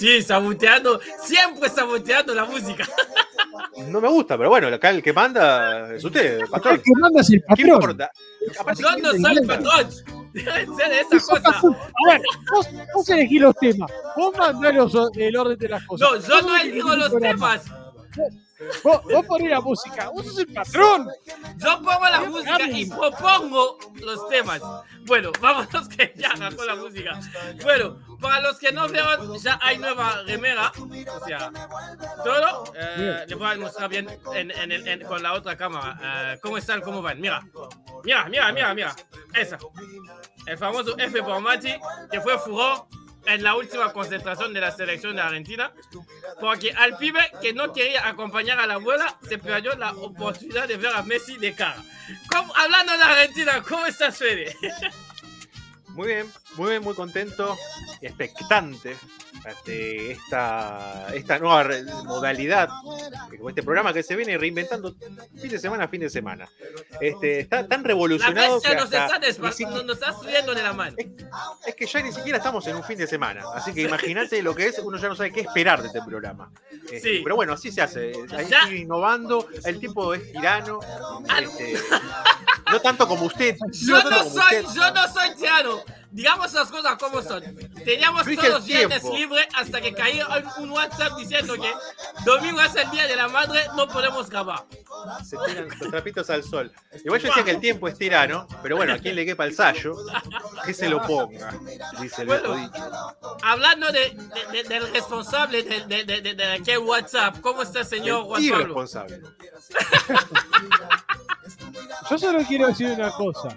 Sí, saboteando, siempre saboteando la música. No me gusta, pero bueno, acá el que manda es usted, patrón. El que manda es el ¿Qué patrón. importa? Aparte, Yo no soy patrón. Deben ser esa cosa. A ver, vos, vos elegís los temas. Vos mandás los- el orden de las cosas. No, yo no elijo el los temas. Vos, vos ponés la música. Vos sos el patrón. Yo pongo la música y propongo los temas. Bueno, vámonos que ya arrancó la música. Bueno, para los que no vieron, ya hay nueva remera. O sea, todo. Eh, les voy a mostrar bien en, en en- con la otra cámara. eh, ¿Cómo están? ¿Cómo van? Mira. Mira, mira, mira, mira. Esa. El famoso F por Mati, que fue furor en la última concentración de la selección de Argentina. Porque al pibe que no quería acompañar a la abuela se perdió la oportunidad de ver a Messi de cara. ¿Cómo- hablando de Argentina, ¿cómo estás, Fede? Muy bien, muy bien, muy contento y expectante ante esta, esta nueva modalidad, que como este programa que se viene reinventando fin de semana a fin de semana. Este, está tan La revolucionado que bestia nos está, nos está subiendo de la mano. es que ya ni siquiera estamos en un fin de semana, así que imagínate lo que es, uno ya no sabe qué esperar de este programa. Este, Sí. Pero bueno, así se hace, hay Ya. que ir innovando, el tiempo es tirano, este, no tanto como usted, Yo no soy, usted. yo no soy tirano. Digamos las cosas como son. Teníamos Fije todos el los viernes libres hasta que cayó un- WhatsApp diciendo que domingo es el día de la madre, no podemos grabar. Se tiran los trapitos al sol. Igual yo decía que el tiempo es tirano, pero bueno, a quien le quepa el sallo, que se lo ponga, dice el Bueno. dicho. Hablando de, de- de- del responsable de, de, de, de- de aquel WhatsApp, ¿cómo está, señor Juan El Pablo? irresponsable. Yo solo quiero decir una cosa.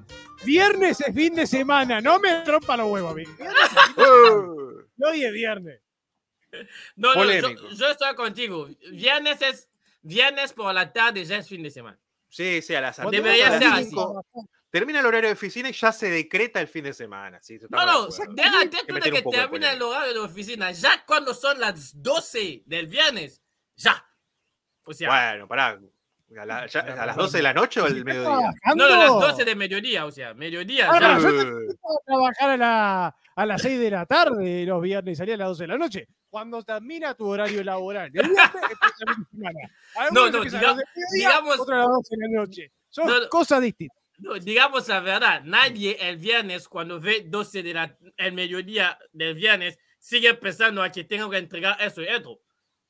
Viernes es fin de semana. No me rompa los huevos, amigo. No hoy es viernes. No, no, yo, yo estoy contigo. Viernes es viernes por la tarde, ya es fin de semana. Sí, sí, a las, Debería ser así. cinco, Termina el horario de oficina y ya se decreta el fin de semana. Sí, No, no, déjate de que termina el horario de oficina. Ya cuando son las 12 del viernes, ya. O sea, Bueno, pará. ¿A, la- ya- a las 12 de la noche o al mediodía? Trabajando. no, no, las 12 de mediodía, o sea, mediodía, Ahora, ya. yo tengo que trabajar a, la- a las 6 de la tarde los viernes y salir a las 12 de la noche. Cuando termina tu horario laboral. El viernes. Algunos No, no, empiezan diga- a las 12 del día, digamos- otros a las 12 de la noche. Son No, cosas distintas. No, digamos la verdad, nadie el viernes, cuando ve 12 de la, el mediodía del viernes, sigue pensando a que tengo que entregar eso y esto.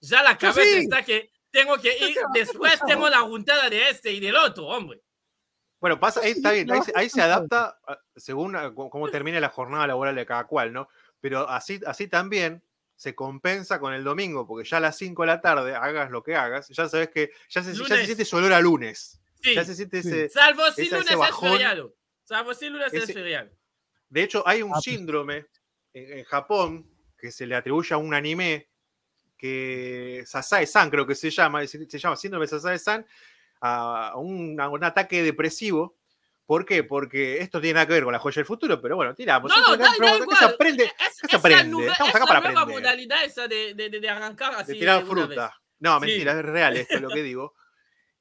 Ya la cabeza sí. está que tengo que ir, después tengo la juntada de este y del otro, hombre. Bueno, pasa, ahí está bien, ahí, se- ahí se adapta a- según a cómo termine la jornada laboral de cada cual, ¿no? Pero así, así también se compensa con el domingo, porque ya a las 5 de la tarde, hagas lo que hagas, ya sabes que ya se, ya se Lunes. siente ese olor a lunes. Sí, Ya se siente Sí. ese. salvo si ese- lunes ese es feriado. Salvo si lunes es feriado. De hecho, hay un Ah, pues. síndrome en, en Japón que se le atribuye a un anime que Sasae-san creo que se llama, se, llama síndrome Sasae-san, a un, a un ataque depresivo. ¿Por qué? Porque esto tiene nada que ver con la joya del futuro, pero bueno, tiramos. No, da, da pero ¿qué igual. se aprende? Es, ¿Qué se aprende? nueva- Estamos es acá la para nueva aprender. modalidad esa de, de, de- arrancar así. de tirar una vez. fruta. No, Sí. mentira, es real esto lo que digo.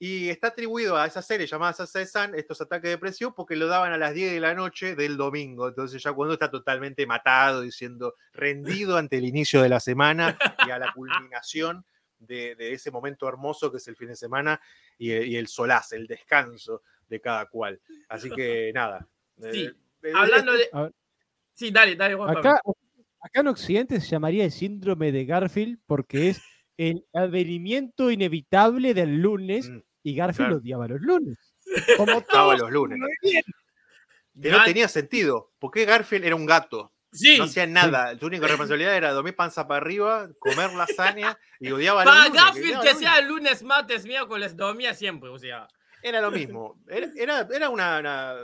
Y está atribuido a esa serie llamada Sasae-san, estos ataques depresivos, porque lo daban a las 10 de la noche del domingo. Entonces, ya cuando está totalmente matado, diciendo rendido ante el inicio de la semana y a la culminación de, de ese momento hermoso que es el fin de semana y, el- y el solaz, el descanso de cada cual. Así que nada. Sí. Eh, eh, Hablando de. A ver. Sí, dale, dale, Juan. Acá, acá en Occidente se llamaría el síndrome de Garfield porque es el advenimiento inevitable del lunes Mm, y Garfield claro. odiaba los lunes. Como Estaba todos los lunes. Que no tenía sentido. porque Garfield era un gato? Sí, No hacía nada. Su única responsabilidad era dormir panza para arriba, comer lasaña y odiaba para los lunes, Garfield que los sea lunes. lunes, martes, miércoles, dormía siempre, o sea. Era lo mismo. Era, era, era una, una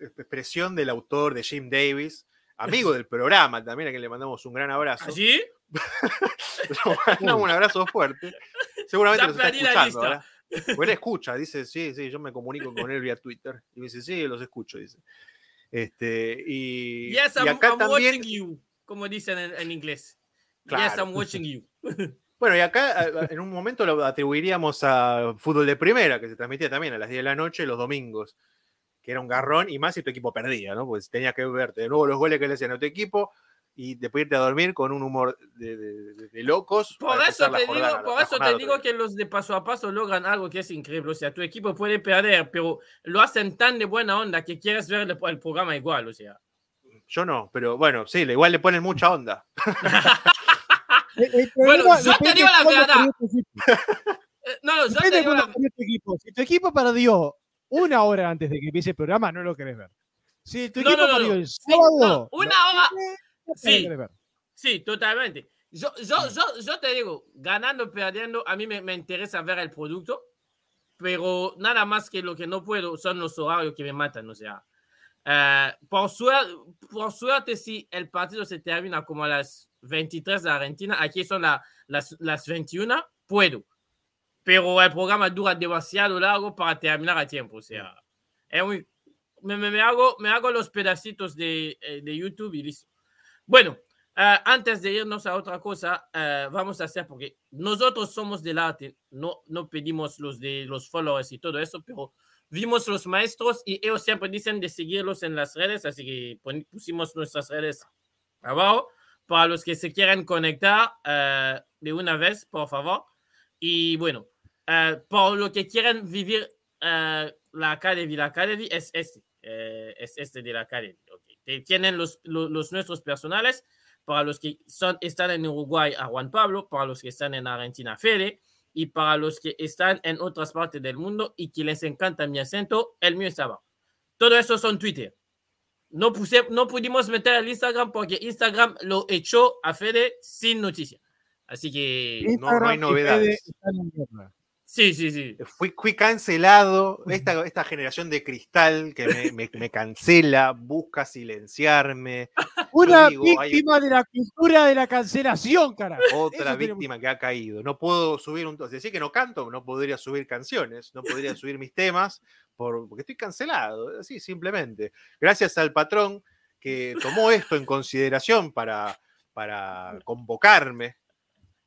expresión del autor de Jim Davis, amigo del programa también, a quien le mandamos un gran abrazo. ¿Así? Le mandamos un abrazo fuerte. Seguramente nos está escuchando. Bueno, escucha, dice, sí, sí, yo me comunico con él vía Twitter. Y me dice, sí, los escucho, dice. Este, y, Yes, y I'm, acá I'm también, watching you, como dicen en, en inglés. Yes, Claro. I'm watching you. Bueno, y acá en un momento lo atribuiríamos a fútbol de primera, que se transmitía también a las 10 de la noche los domingos, que era un garrón, y más si tu equipo perdía, ¿no? Pues tenías que verte de nuevo los goles que le hacían a tu equipo y después irte a dormir con un humor de, de- de- de locos. Por eso te jornada- digo, por eso te digo que los de paso a paso logran algo que es increíble. O sea, tu equipo puede perder, pero lo hacen tan de buena onda que quieres ver el, el programa igual. O sea, Yo no, pero bueno, sí, igual le ponen mucha onda. El- el Bueno, yo te digo la verdad. Eh, no, no, yo te digo la- tu equipo. Si tu equipo perdió una hora antes de que empiece el programa, no lo querés ver. Si tu No, equipo no, no, perdió no. el Sí, sábado, no, una hora. Sí. Sí, totalmente. Yo, yo, yo, yo te digo, ganando perdiendo, a mí me, me interesa ver el producto, pero nada más que lo que no puedo son los horarios que me matan. O sea, eh, por, suerte, por suerte, si el partido se termina como a las 23 de Argentina, aquí son la- las, las 21, puedo. Pero el programa dura demasiado largo para terminar a tiempo. O sea, es muy, me, me- me hago, me hago los pedacitos de, eh, de YouTube y listo. Bueno, eh, antes de irnos a otra cosa, eh, vamos a hacer, porque nosotros somos del arte, no, no pedimos los de los followers y todo eso, pero vimos los maestros y ellos siempre dicen de seguirlos en las redes, así que pusimos nuestras redes abajo para los que se quieran conectar eh, de una vez, por favor. Y bueno, eh, por lo que quieran vivir eh, la Academy, la Academy es este, eh, es este de la Academy. ok. Tienen los, los, los nuestros personales para los que son, están en Uruguay a Juan Pablo, para los que están en Argentina Fede y para los que están en otras partes del mundo y que les encanta mi acento, el mío está abajo. Todo eso son Twitter. No, puse, no pudimos meter el Instagram porque Instagram lo echó a Fede sin noticia. Así que no hay novedades. Fede. Sí, sí, sí. Fui, fui cancelado. Esta, esta generación de cristal que me, me- me cancela, busca silenciarme. Una digo, hay- víctima de la cultura de la cancelación, carajo. Otra Eso tenemos- víctima que ha caído. No puedo subir un. Es decir, que no canto, no podría subir canciones, no podría subir mis temas por, porque estoy cancelado. Así, simplemente. Gracias al patrón que tomó esto en consideración para, para convocarme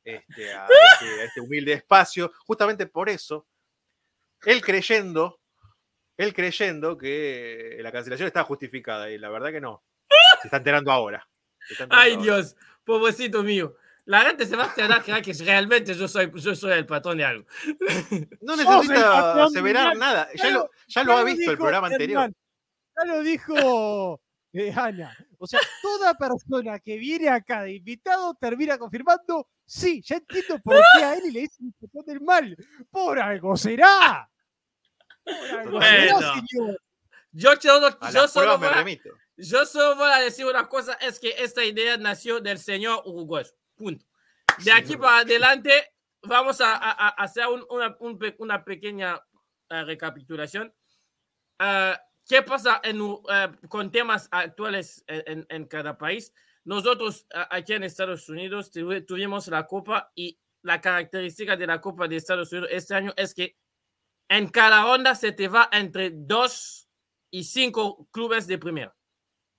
este, a, este, a este humilde espacio. Justamente por eso, él creyendo, él creyendo que la cancelación estaba justificada. Y la verdad que no. Se está enterando ahora. Está enterando Ay, ahora. Dios, pobrecito mío. La gente se va a enterar que, que realmente yo soy, yo soy el patrón de algo. No el necesita aseverar nada. Ya lo, ya lo Ya ha visto el dijo programa anterior. Ya lo dijo eh, Ana. O sea, toda persona que viene acá de invitado termina confirmando, sí, ya entiendo por qué a él le dicen el del mal. Por algo será. Por algo será, Bueno. señor. Yo, yo las solo me remito. Yo solo voy a decir una cosa, es que esta idea nació del señor uruguayo. Punto. De aquí Señor. para adelante vamos a, a- a hacer un- una, un una pequeña eh, recapitulación. Eh, ¿Qué pasa en U- eh, con temas actuales en, en- cada país? Nosotros a- aquí en Estados Unidos tuvi- tuvimos la Copa y la característica de la Copa de Estados Unidos este año es que en cada ronda se te va entre dos y cinco clubes de primera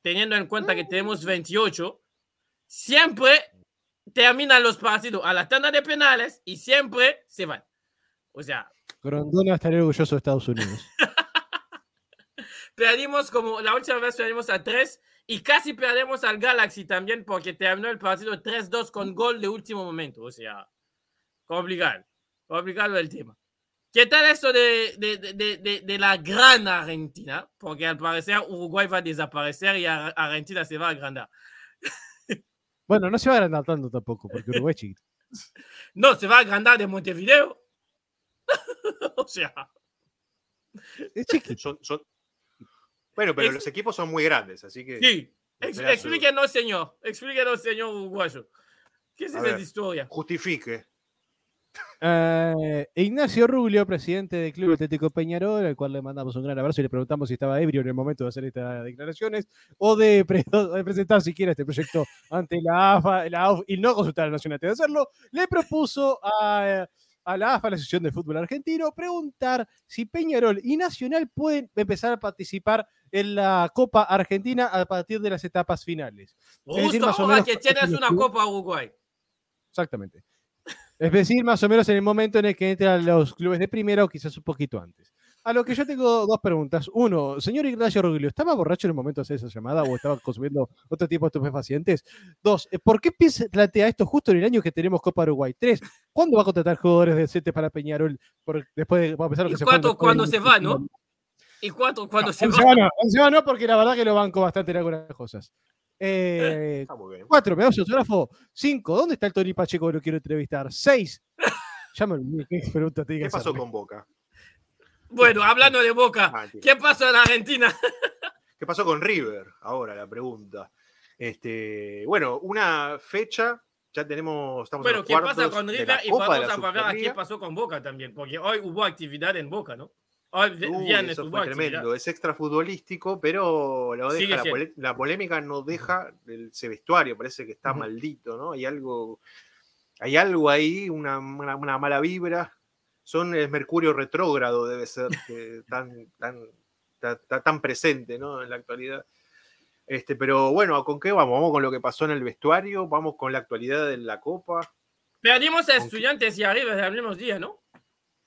teniendo en cuenta que tenemos 28, siempre terminan los partidos a la tanda de penales y siempre se van. O sea, Grondona estaría orgulloso de Estados Unidos. perdimos como la última vez perdimos a 3 y casi perdemos al Galaxy también porque terminó el partido 3-2 con gol de último momento. O sea, complicado, complicado el tema. ¿Qué tal esto de, de, de, de- de- de la gran Argentina? Porque al parecer Uruguay va a desaparecer y Ar- Argentina se va a agrandar. Bueno, no se va a agrandar tanto tampoco, porque Uruguay es chiquito. No, se va a agrandar de Montevideo. o sea, Es chiquito. Son- son- Bueno, pero los equipos son muy grandes, así que. sí. Ex- explíquenos, señor. Explíquenos, señor uruguayo. ¿Qué es A esa ver. historia? Justifique. Eh, Ignacio Rubio, presidente del Club Atlético Peñarol, al cual le mandamos un gran abrazo y le preguntamos si estaba ebrio en el momento de hacer estas declaraciones o de, pre- o de presentar siquiera este proyecto ante la AFA, la AUF, y no consultar a la Nación antes de hacerlo, le propuso a, a la AFA, la Asociación de Fútbol Argentino, preguntar si Peñarol y Nacional pueden empezar a participar en la Copa Argentina a partir de las etapas finales. Es decir, Justo más o menos que tienes una Copa Uruguay. Exactamente. Es decir, más o menos en el momento en el que entran los clubes de primera o quizás un poquito antes. A lo que yo tengo dos preguntas. Uno, señor Ignacio Ruglio, ¿estaba borracho en el momento de hacer esa llamada o estaba consumiendo otro tipo de estupefacientes? Dos, eh, ¿por qué plantea esto justo en el año que tenemos Copa Uruguay? Tres, ¿cuándo va a contratar jugadores decentes para Peñarol? Por- después de, a pesar de ¿Y que se cuando se va, no? ¿Y cuánto cuando va? se va no, va no, porque la verdad que lo banco bastante en algunas cosas. Eh, Está muy bien. Cuatro, me da su autógrafo. Cinco, ¿dónde está el Tony Pacheco que lo quiero entrevistar? Seis, ya me olvidé qué pregunta te ¿Qué pasó con Boca? Bueno, hablando de Boca, Ah. ¿qué pasó en Argentina? ¿Qué pasó con River? Ahora la pregunta. Este, bueno, una fecha, ya tenemos, estamos en Bueno, ¿qué pasa con de River? la Y vamos a hablar qué pasó con Boca también, porque hoy hubo actividad en Boca, ¿no? Uy, eso fue actividad. tremendo, es extra futbolístico, pero lo Sigue deja, la, siendo. pole- la polémica no deja el, ese vestuario, parece que está maldito, ¿no? Hay algo, hay algo ahí, una, una- una mala vibra. Son el Mercurio retrógrado, debe ser, que tan, tan, ta- ta- tan presente, ¿no? En la actualidad. Este, pero bueno, ¿con qué vamos? Vamos con lo que pasó en el vestuario, vamos con la actualidad de la Copa. Perdimos a Estudiantes y a River el mismo día, ¿no?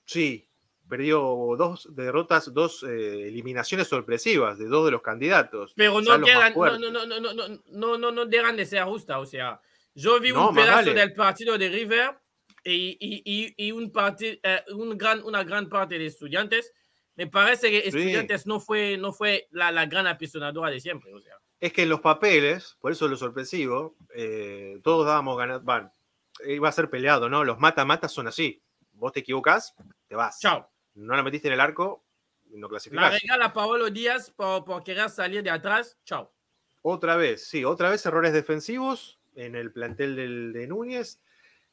Sí, perdió dos derrotas, dos eh, eliminaciones sorpresivas de dos de los candidatos. Pero no quedan, no, no, no, no, no, no, no, no, no dejan de ser justas. O sea, yo vi No, un pedazo vale. del partido de River y, y, y, y un parti- eh, un gran, una gran parte de Estudiantes. Me parece que Estudiantes no fue, no fue la, la gran apisonadora de siempre. O sea, Es que en los papeles, por eso es lo sorpresivo, eh, todos dábamos ganas. Van, iba a ser peleado, ¿no? Los mata-matas son así. Vos te equivocás, te vas. chao. No la metiste en el arco, no La clasificás. regala Paolo Díaz por, por querer salir de atrás. Chao. Otra vez, sí, otra vez errores defensivos en el plantel del, de Núñez.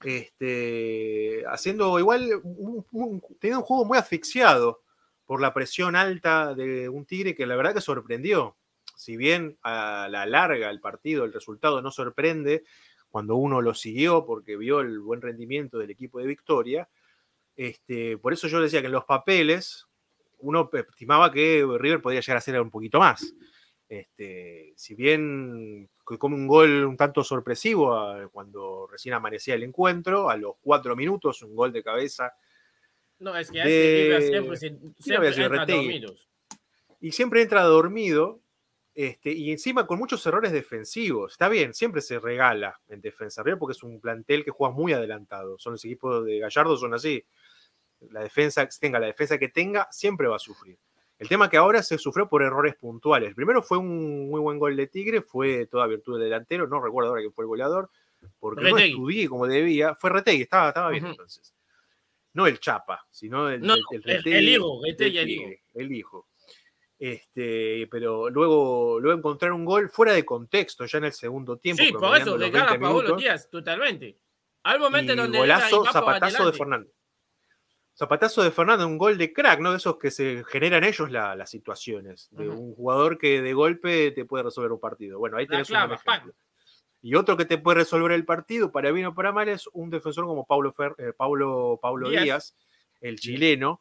Este, haciendo igual, un, un- teniendo un juego muy asfixiado por la presión alta de un Tigre que la verdad que sorprendió. Si bien a la larga el partido, el resultado no sorprende cuando uno lo siguió porque vio el buen rendimiento del equipo de Victoria, este, por eso yo decía que en los papeles uno estimaba que River podía llegar a ser un poquito más. Este, si bien come un gol un tanto sorpresivo a- cuando recién amanecía el encuentro, a los cuatro minutos, un gol de cabeza, No, es que De- siempre, siempre sido entra dormidos. y siempre entra dormido, este, y encima con muchos errores defensivos. Está bien, siempre se regala en defensa River porque es un plantel que juega muy adelantado. Son los equipos de Gallardo, son así. La defensa, tenga la defensa que tenga, siempre va a sufrir. El tema que ahora se sufrió por errores puntuales. El primero fue un muy buen gol de Tigre, fue toda virtud del delantero, no recuerdo ahora quién fue el goleador, porque no estudié como debía. Fue Retegui, estaba, estaba bien entonces. No el Chapa, sino el, No, el- el- Retegui el hijo, Retegui, el Tigre, el hijo. Este, pero luego, luego encontrar un gol fuera de contexto, ya en el segundo tiempo. Sí, por eso los regala 20 Paolo. Díaz, totalmente. Al momento Y donde golazo, zapatazo de adelante. Zapatazo de Fernando, un gol de crack, ¿no? De esos que se generan ellos la- las situaciones. De un jugador que de golpe te puede resolver un partido. Bueno, ahí La tenés un clava, ejemplo. Y otro que te puede resolver el partido, para bien o para mal, es un defensor como Paulo, Fer- eh, Paulo, Paulo Díaz. Díaz. el chileno,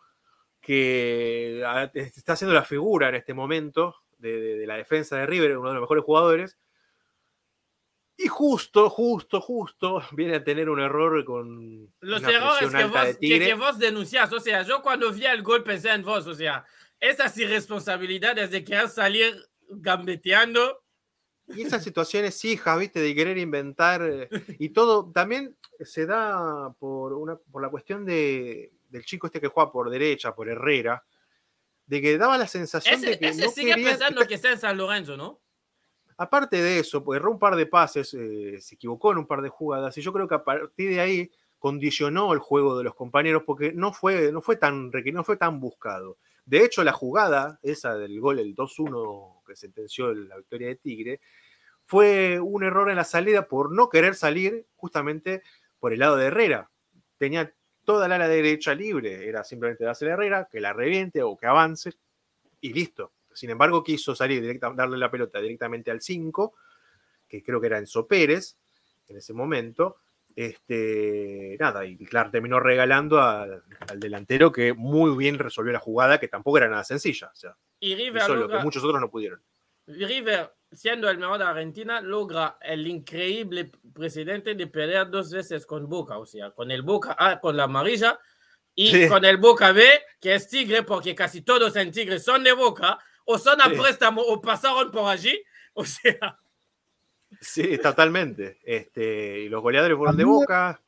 que ah, está haciendo la figura en este momento de, de- de la defensa de River, uno de los mejores jugadores. Y justo, justo, justo viene a tener un error con Los una errores que vos, de que, que vos denunciás, o sea, yo cuando vi el gol pensé en vos, o sea, esas irresponsabilidades de querer salir gambeteando, Y esas situaciones hijas, viste, de querer inventar. eh, Y todo también se da por, una, por la cuestión de, del chico este que juega por derecha, por Herrera, de que daba la sensación ese, de que ese no sigue quería- pensando que está en San Lorenzo, ¿no? Aparte de eso, pues erró un par de pases, eh, se equivocó en un par de jugadas, y yo creo que a partir de ahí condicionó el juego de los compañeros porque no fue, no fue, tan, no fue tan buscado. De hecho, la jugada, esa del gol, el 2-1 que sentenció la victoria de Tigre, fue un error en la salida por no querer salir justamente por el lado de Herrera. Tenía toda la ala derecha libre, era simplemente darse a Herrera, que la reviente o que avance, y listo. Sin embargo, quiso salir directa, darle la pelota directamente al 5, que creo que era Enzo Pérez en ese momento. Este, nada, y claro, terminó regalando al, al delantero que muy bien resolvió la jugada, que tampoco era nada sencilla. O sea, Y River, hizo lo que muchos otros no pudieron. River, siendo el mejor de Argentina, logra el increíble precedente de perder dos veces con Boca, o sea, con el Boca, ah, con la amarilla, Y Sí. con el Boca B, que es Tigre, porque casi todos en Tigre son de Boca, o son a Sí. préstamo o pasaron por allí. O sea, Sí, totalmente. Este, y los goleadores fueron de Boca.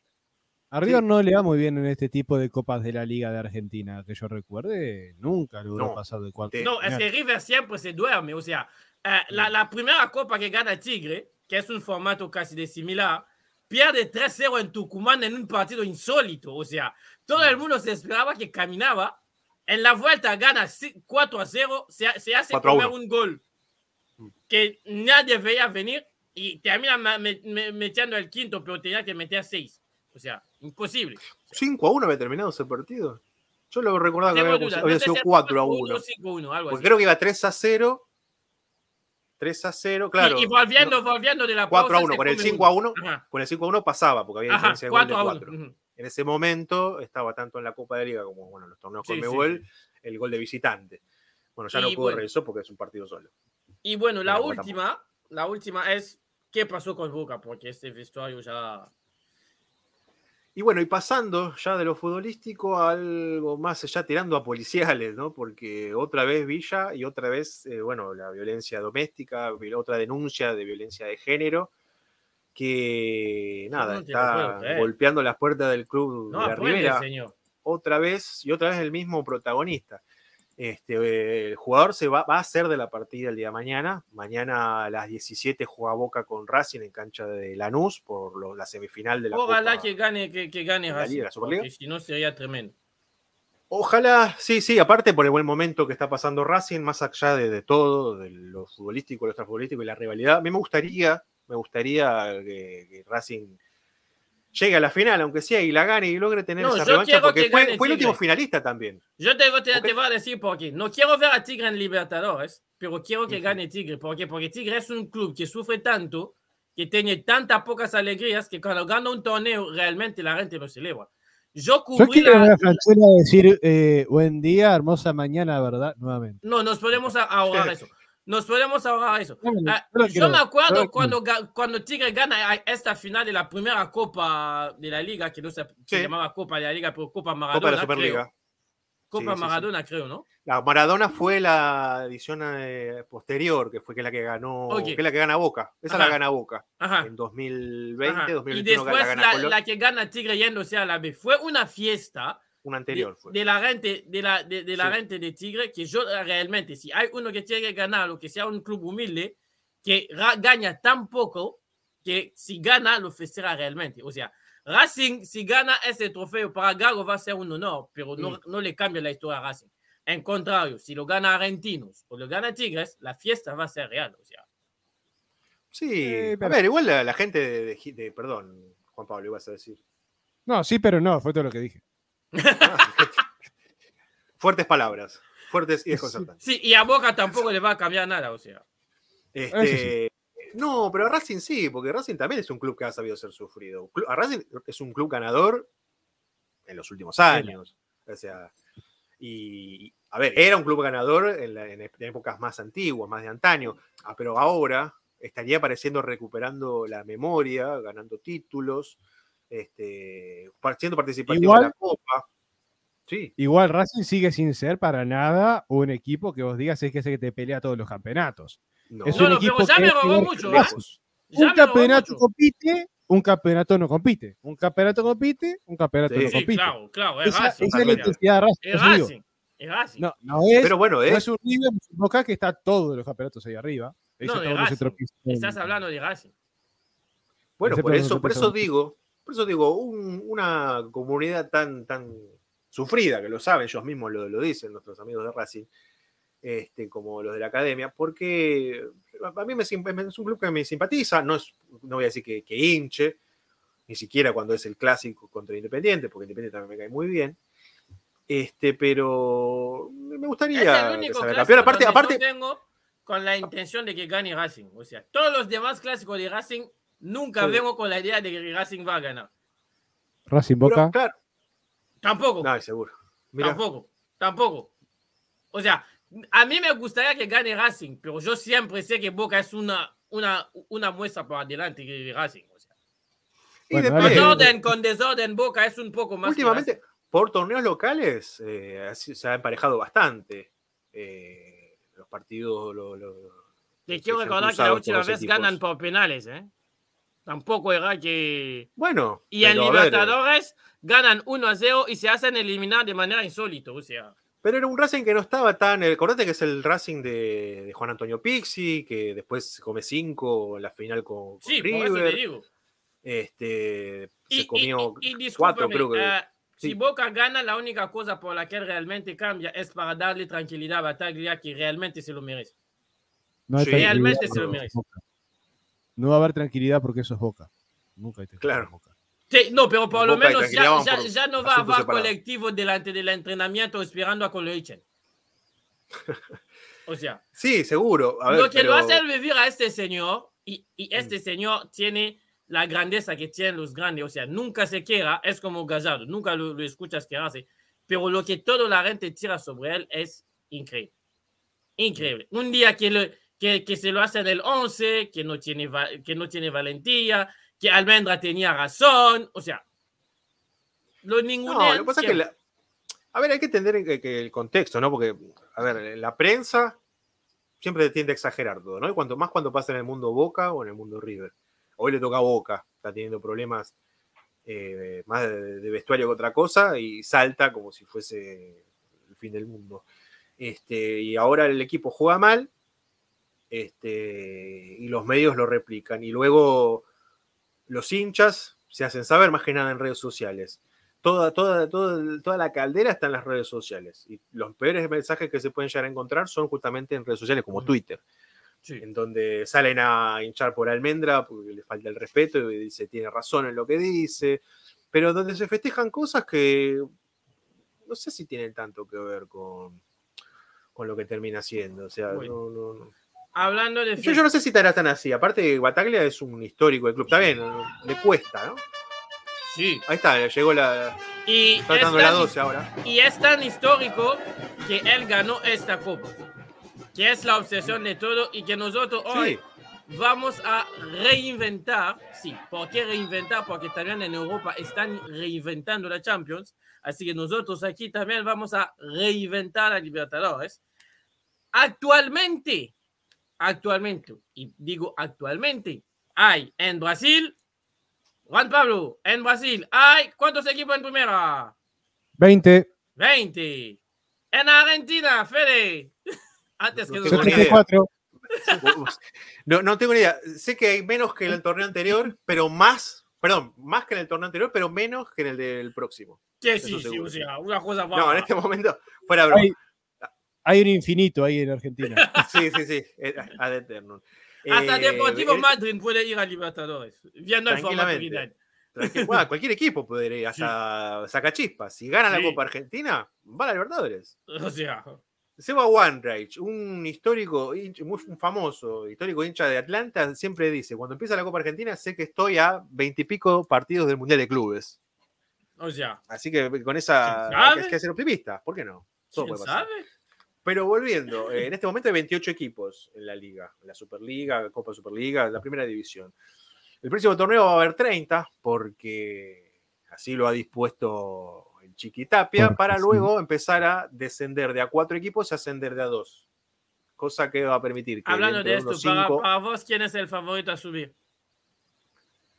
A River no le va muy bien en este tipo de copas de la Liga de Argentina, que yo recuerde, nunca logró No. pasar de cuarto. No, es que River siempre se duerme. O sea, eh, la, la primera copa que gana Tigre, que es un formato casi de similar, pierde 3-0 en Tucumán en un partido insólito. O sea, todo el mundo se esperaba que caminaba. En la vuelta gana 4-0, se, se hace 4 a comer 1. un gol que nadie veía venir y termina metiendo el quinto, pero tenía que meter 6. O sea, imposible. 5 a 1 había terminado ese partido. Yo lo recordaba que había, dudas. había No sé sido si 4 a 4-1 1. o 5-1, algo Porque así. creo que iba 3 a 0. 3 a 0, claro. y, y volviendo, volviendo de la 4 a pausa, 1. se Con el come 5 a uno. 1, Ajá, con el 5 a 1 pasaba, porque había ajá, diferencia de gol de 4 a 1. 4. ujú. En ese momento estaba tanto en la Copa de Liga como bueno, en los torneos con sí, Mebol, sí. el gol de visitante. Bueno, ya Y no pudo bueno. porque es un partido solo. Y bueno, la última, la última es qué pasó con Boca, porque este vestuario ya... Y bueno, y pasando ya de lo futbolístico a algo más allá, tirando a policiales, ¿no? Porque otra vez Villa y otra vez, eh, bueno, la violencia doméstica, otra denuncia de violencia de género, que nada, no está creer. golpeando las puertas del club No de la señor. otra vez y otra vez el mismo protagonista. Este, eh, el jugador se va, va a hacer de la partida el día de mañana. Mañana a las 17 juega Boca con Racing en cancha de Lanús por lo- la semifinal de la Ojalá Copa. que gane, que, que gane Racing, porque si no sería tremendo. Ojalá, sí, sí, aparte por el buen momento que está pasando Racing, más allá de, de todo, de lo futbolístico, lo extrafutbolístico y la rivalidad, a mí me gustaría, me gustaría que, que Racing llegue a la final, aunque sea, y la gane y logre tener No, esa yo revancha, porque que fue, fue el último finalista también. Yo te, te, te voy a decir por qué. No quiero ver a Tigre en Libertadores, pero quiero que Ujú. gane Tigre. ¿Por qué? Porque Tigre es un club que sufre tanto, que tiene tantas pocas alegrías, que cuando gana un torneo realmente la gente lo celebra. Yo Yo cubrí la... Franchella decir eh, buen día, hermosa mañana, ¿verdad? Nuevamente. No, nos podemos ahorrar eso. Nos podemos ahorrar eso. Ah, Yo quiero me acuerdo cuando, cuando Tigre gana a- esta final de la primera Copa de la Liga, que no se, se Sí. llamaba Copa de la Liga, pero Copa Copa de Maradona. la Superliga. creo. Copa Sí, sí, sí. Maradona, creo, ¿no? La Maradona fue la edición eh, posterior, que fue que la que ganó, Ok. que la que gana Boca. Esa Ajá. la gana Boca. Ajá. En 2020, Ajá. Y 2021 después la gana la, Colón. la que gana Tigre yéndose a la B. Fue una fiesta Una de, anterior fue. de la gente de la, de, de la Sí. gente de Tigre que yo eh, realmente, si hay uno que tiene que ganar, o que sea un club humilde, que ra- gana tan poco que si gana lo festeja realmente. O sea, Racing, si gana ese trofeo para Gago va a ser un honor, pero no, Mm. no le cambia la historia a Racing. En contrario, si lo gana Argentinos o lo gana Tigres, la fiesta va a ser real. O sea, Sí, Eh, a pero- ver, igual la, la gente de, de- de- Perdón, Juan Pablo, ibas a decir. No, sí, pero no, fue todo lo que dije. Fuertes palabras, fuertes y desconcertantes. sí, y a Boca tampoco le va a cambiar nada. O sea, Este, No, pero a Racing sí, porque Racing también es un club que ha sabido ser sufrido. A Racing es un club ganador en los últimos años. O sea, y a ver, era un club ganador en, la- épocas más antiguas, más de antaño, Ah, pero ahora estaría apareciendo recuperando la memoria, ganando títulos, este, siendo participativo Igual- en la Copa. Sí, Igual Racing sigue sin ser para nada un equipo que vos digas es que es el que te pelea todos los campeonatos. no. Es un no, pero equipo ya que me robó mucho, ¿eh? Un campeonato mucho. compite, un campeonato no compite. Un campeonato compite, un campeonato Sí, no Sí, compite. claro, claro, es esa, Racing. esa es la Racing. intensidad de Racing. Es por eso digo. Racing. Es Racing. No, no es, Pero bueno, no es, un River, Boca que está todos los campeonatos ahí arriba. No, de Racing. Estás hablando de Racing. Bueno, por eso, por eso digo, por eso digo, un- una comunidad tan, tan sufrida, que lo saben, ellos mismos lo, lo dicen, nuestros amigos de Racing, este, como los de la academia, porque a mí me, es un club que me simpatiza, no, es, no voy a decir que, que hinche, ni siquiera cuando es el clásico contra Independiente, porque Independiente también me cae muy bien. Este, pero me me Es gustaría el clásico campeón. Aparte, tengo con la intención de que gane Racing. O sea, todos los demás clásicos de Racing nunca Sí. vengo con la idea de que Racing va a ganar. Racing pero, Boca. claro, Tampoco. no, seguro. Mira, Tampoco, tampoco. O sea, a mí me gustaría que gane Racing, pero yo siempre sé que Boca es una, una, una muestra para adelante que Racing. O sea, y Bueno, con orden, con desorden, Boca es un poco más. últimamente, por torneos locales eh, se ha emparejado bastante. Eh, los partidos. Lo, lo- Te quiero recordar que la última vez equipos. ganan por penales, ¿eh? Tampoco era que. Bueno. Y en Libertadores ganan 1 a 0 y se hacen eliminar de manera insólita. O sea, Pero era un Racing que no estaba tan. eh, Acordate que es el Racing de, de Juan Antonio Pixi, que después come 5 en la final con, con sí, por eso River. te digo. Este, Y, se y- comió y- y cuatro, discúlpame, creo que. eh, sí. Si Boca gana, la única cosa por la que realmente cambia es para darle tranquilidad a Bataglia, que realmente se lo merece. No realmente se lo merece. No va a haber tranquilidad porque eso es Boca. Nunca hay tranquilidad Claro. en Boca. Sí, no, pero por lo Boca menos ya, ya- por ya no va a haber separados. colectivo delante del entrenamiento esperando a que lo echen. O sea, Sí, seguro. A ver, lo que lo pero- hace vivir a este señor, y, y este señor tiene la grandeza que tienen los grandes, o sea, nunca se queda, es como Gallardo, nunca lo, lo escuchas quejarse, pero lo que toda la gente tira sobre él es increíble. Increíble. Un día que, lo- que, que se lo hace en el 11, que no, tiene, que no tiene valentía, que Almendra tenía razón, o sea, lo ninguno. No, lo que pasa es que. la- A ver, hay que entender que, que el contexto, ¿no? Porque, a ver, la prensa siempre tiende a exagerar todo, ¿no? Y cuanto más cuando pasa en el mundo Boca o en el mundo River. Hoy le toca a Boca, está teniendo problemas eh, más de, de vestuario que otra cosa y salta como si fuese el fin del mundo. Este, y ahora el equipo juega mal este, y los medios lo replican. Y luego los hinchas se hacen saber más que nada en redes sociales. Toda, toda, toda, toda la caldera está en las redes sociales. Y los peores mensajes que se pueden llegar a encontrar son justamente en redes sociales como Ujú. Twitter, Sí. en donde salen a hinchar por almendra porque le falta el respeto y dice tiene razón en lo que dice, pero donde se festejan cosas que no sé si tienen tanto que ver con, con lo que termina siendo. O sea, Bueno. no- no- no. Hablando de Yo, yo no sé si estará tan así. Aparte, Bataglia es un histórico del club. Está bien, le cuesta, ¿no? Sí. Ahí está, llegó la. Y Está es, dando la tan, 12 ahora. y es tan histórico que él ganó esta copa. Que es la obsesión de todo y que nosotros hoy Sí, vamos a reinventar. Sí, ¿por qué reinventar? Porque también en Europa están reinventando la Champions. Así que nosotros aquí también vamos a reinventar a Libertadores. Actualmente, actualmente, y digo actualmente, hay en Brasil, Juan Pablo, en Brasil, hay ¿cuántos equipos en primera? 20, 20. En Argentina, Fede. Antes que No. 74. No, no tengo ni idea. Sé que hay menos que en el torneo anterior, pero más. Perdón, más que en el torneo anterior, pero menos que en el del próximo. Que sí, sí, o sea, una cosa No, en este momento, fuera broma. Hay, hay un infinito ahí en Argentina. Sí, sí, sí. eh, Ad eternum. Hasta Eh, Deportivo eh, Madrid puede ir a Libertadores, viendo el formato final. bueno, cualquier equipo puede ir, hasta Sacachispas. Si gana Sí. la Copa Argentina, va a la Libertadores. O sea, Seba Wanreich, un histórico, un famoso histórico hincha de Atlanta, siempre dice, cuando empieza la Copa Argentina sé que estoy a veintipico partidos del Mundial de Clubes. o sea, Así que con esa hay que ser optimista, ¿por qué no? Todo ¿quién puede pasar. sabe? Pero volviendo, eh, en este momento hay 28 equipos en la liga, en la Superliga, Copa Superliga, la primera división. El próximo torneo va a haber 30 porque así lo ha dispuesto el Chiquitapia Porque para sí. luego empezar a descender de a cuatro equipos y ascender de a dos. Cosa que va a permitir que Hablando de esto, para, vos, ¿quién es el favorito a subir?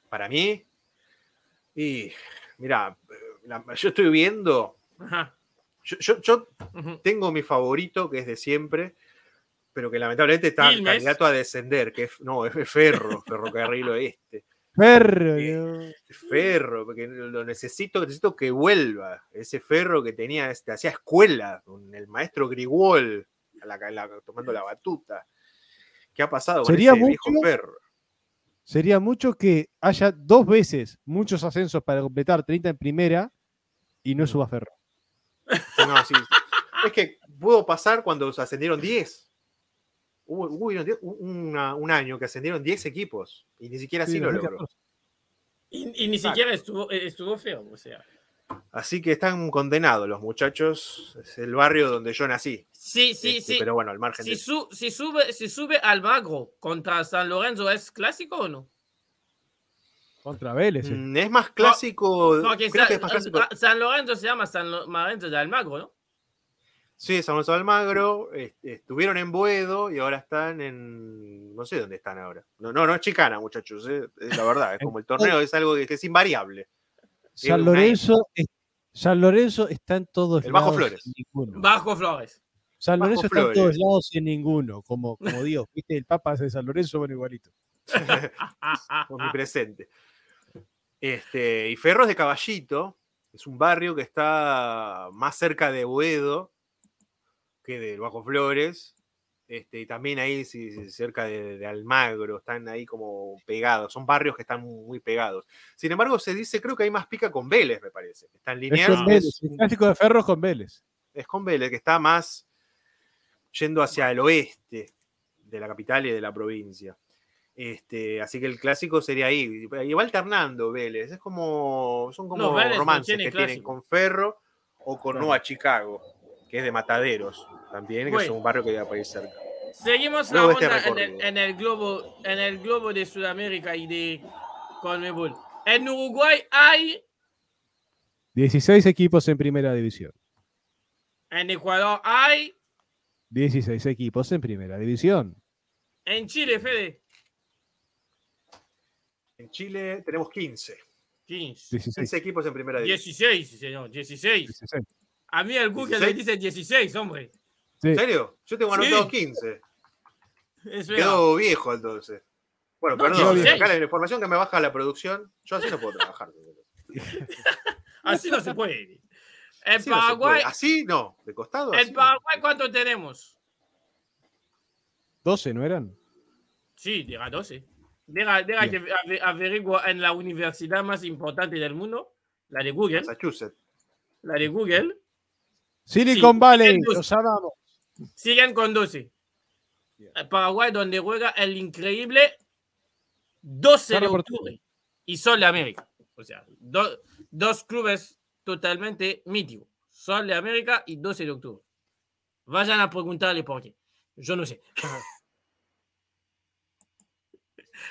para mí, y mira, yo estoy viendo, Ajá. Yo, yo- yo ujú. tengo mi favorito, que es de siempre, pero que lamentablemente está Quilmes. candidato a descender, que es, no, es Ferro, Ferrocarril Oeste. Eh, yo. Ferro, porque lo necesito, necesito que vuelva. Ese Ferro que tenía, este, hacía escuela con el maestro Grigol a la- la- tomando la batuta. ¿Qué ha pasado con Sería ese viejo mucho- Ferro? Sería mucho que haya dos veces muchos ascensos para completar 30 en primera y no suba Ferro. No, sí. Es que pudo pasar cuando ascendieron 10. Hubo, hubo un- una- un año que ascendieron 10 equipos y ni siquiera así Sí, lo 2014. logró. Y, y ni Exacto. siquiera estuvo, eh, estuvo feo, o sea. Así que están condenados los muchachos. Es el barrio donde yo nací. Sí, sí, Este, sí. Pero bueno, al margen Si, de su- si sube, si sube al Magro contra San Lorenzo, ¿es clásico o no? Contra Vélez. eh. Mm, Es más clásico. No, que creo Sa- que es más clásico. Sa- San Lorenzo se llama San Lo- Lorenzo de Almagro, ¿no? Sí, San Lorenzo de Almagro. estuvieron en Boedo y ahora están en. No sé dónde están ahora. No, no, no es chicana, muchachos. eh, es la verdad. Es como el torneo, es algo que, que es invariable. San Lorenzo, es- San Lorenzo está en todos El Bajo lados. Flores. Bajo Flores. San Bajo Lorenzo está en todos lados y en ninguno, como, como Dios. ¿Viste? El Papa es de San Lorenzo, bueno, igualito. omnipresente. Este, y Ferros de Caballito es un barrio que está más cerca de Boedo que de Bajo Flores. Este, y también ahí sí, cerca de, de Almagro, están ahí como pegados, son barrios que están muy pegados. Sin embargo, se dice, creo que hay más pica con Vélez, me parece. Está en Es con que Vélez, es, el clásico de Ferros con Vélez. es con Vélez, que está más yendo hacia el oeste de la capital y de la provincia. Este, así que el clásico sería ahí. Y va alternando Vélez. Es como. Son como No, Vélez no romances tiene que tienen con Ferro o con Claro. Nueva Chicago, que es de Mataderos también, que Bueno. es un barrio que queda por ahí cerca. Seguimos la este ronda en, el, recorrido. en el globo, en el globo de Sudamérica y de Conmebol. En Uruguay hay, 16 equipos en primera división. en Ecuador hay, 16 equipos en primera división. en Chile, Fede, En Chile tenemos 15. 15. 16. 15 equipos en primera división. 16, señor, 16. 16. A mí el Google me 16. dice 16, hombre. Sí. ¿En serio? Yo tengo Sí. anotado 15. Es verdad. Quedó viejo entonces. Bueno, No, perdón, 16. acá la información que me baja la producción, yo así no puedo trabajar. Así no se puede. En Así no Paraguay, puede. Así no, de costado. en no. Paraguay, ¿cuánto tenemos? 12, ¿no eran? Sí, diga 12. Diga, diga que averigua en la universidad más importante del mundo, la de Google, Massachusetts. la de Google, Silicon Sí, Valley, en 12. los amamos. siguen con 12. Bien. El Paraguay, donde juega el increíble 12 de octubre y Sol de América. O sea, do- dos clubes totalmente míticos. Sol de América y 12 de octubre. Vayan a preguntarle por qué. Yo no sé.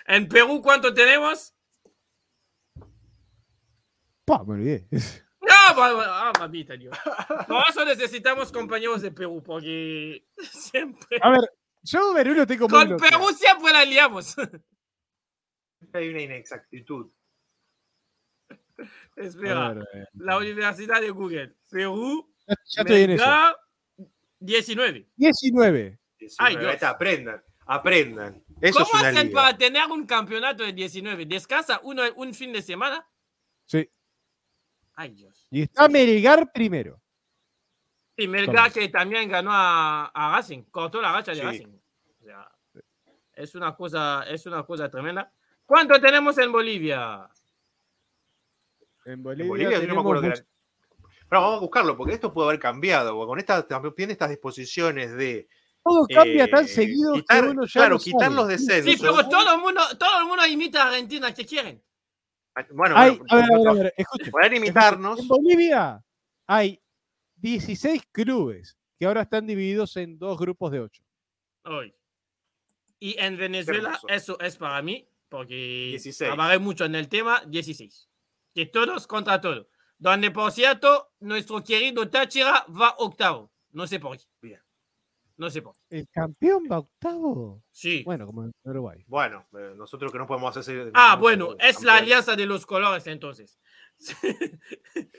en Perú, ¿cuánto tenemos? Pa, me olvidé. No, ah, mamita, Dios. Por eso necesitamos compañeros de Perú, porque siempre. A ver, yo Perú lo tengo Con. Perú siempre la liamos. Hay una inexactitud. A Espera, ver, la Universidad de Google. Perú, ya, estoy en eso. Melgar, 19. 19. Ay, Ahí Dios. está, aprendan, aprendan. Eso ¿Cómo es una hacen liga. para tener un campeonato de 19? ¿Descansa uno un fin de semana? Sí. Ay, Dios. Y está Melgar primero. Y Melgar que también ganó a, a Racing, cortó la racha de Sí. Racing. O sea, es una cosa, es una cosa tremenda. ¿Cuánto tenemos en Bolivia? En Bolivia, En Bolivia yo no me acuerdo que mucho- era. Pero vamos a buscarlo, porque esto puede haber cambiado. Con estas, también estas disposiciones de. Todo cambia eh, tan seguido quitar- que uno ya claro, no quitar sabe. los descensos. Sí, pero todo el mundo, todo el mundo imita a Argentina, ¿qué quieren? Bueno, Hay, bueno, a ver, a ver, a ver, escuchen. poder imitarnos. En Bolivia hay 16 clubes que ahora están divididos en dos grupos de 8. Hoy. Y en Venezuela, eso es para mí, porque 16. trabajé mucho en el tema, 16. Que todos contra todos. Donde, por cierto, nuestro querido Táchira va octavo. No sé por qué. Bien. No sé por qué. ¿El campeón va octavo? Sí. Bueno, como en Uruguay. Bueno, eh, nosotros que no podemos hacer. ah, no bueno, es la alianza de los colores entonces.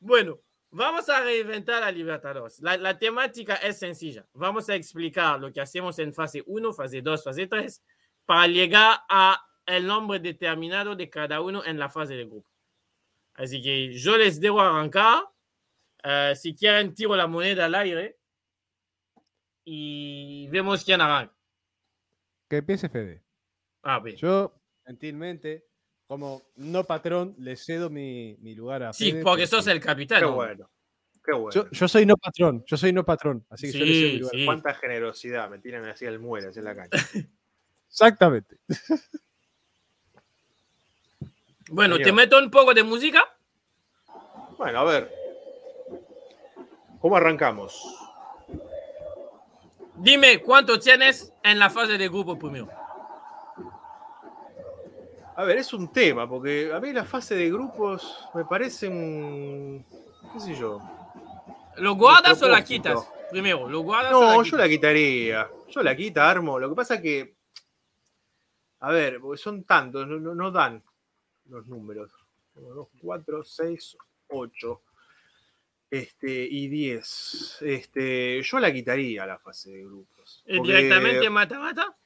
bueno, vamos a reinventar a Libertadores. La, la temática es sencilla. Vamos a explicar lo que hacemos en fase 1, fase 2, fase 3, para llegar a el nombre determinado de cada uno en la fase de grupo. Así que yo les debo arrancar. Eh, si quieren, tiro la moneda al aire y vemos quién arranca. Que empiece Fede. Ah, bien. Yo, gentilmente, como no patrón, le cedo mi, mi lugar a Sí, Fede. porque sos el capitán. Qué ¿no? bueno. Qué bueno. Yo, yo soy no patrón, yo soy no patrón, así que yo le cedo mi Sí, lugar. sí. Cuánta generosidad. Me tiran así al muere, así en la cancha. Exactamente. Bueno, te meto un poco de música. Bueno, a ver. ¿Cómo arrancamos? Dime cuánto tienes en la fase de grupo primero. A ver, es un tema, porque a mí la fase de grupos me parece un. ¿Qué sé yo? ¿Lo guardas o la quitas? Primero, ¿lo guardas o No, la yo quitas? la quitaría. Yo la quita, armo. Lo que pasa que. A ver, porque son tantos, no, no- no dan los números. 1, 2, 4, 6, 8. Este, y 10. Este, yo la quitaría la fase de grupos. ¿Eh, porque- ¿Directamente mata-mata?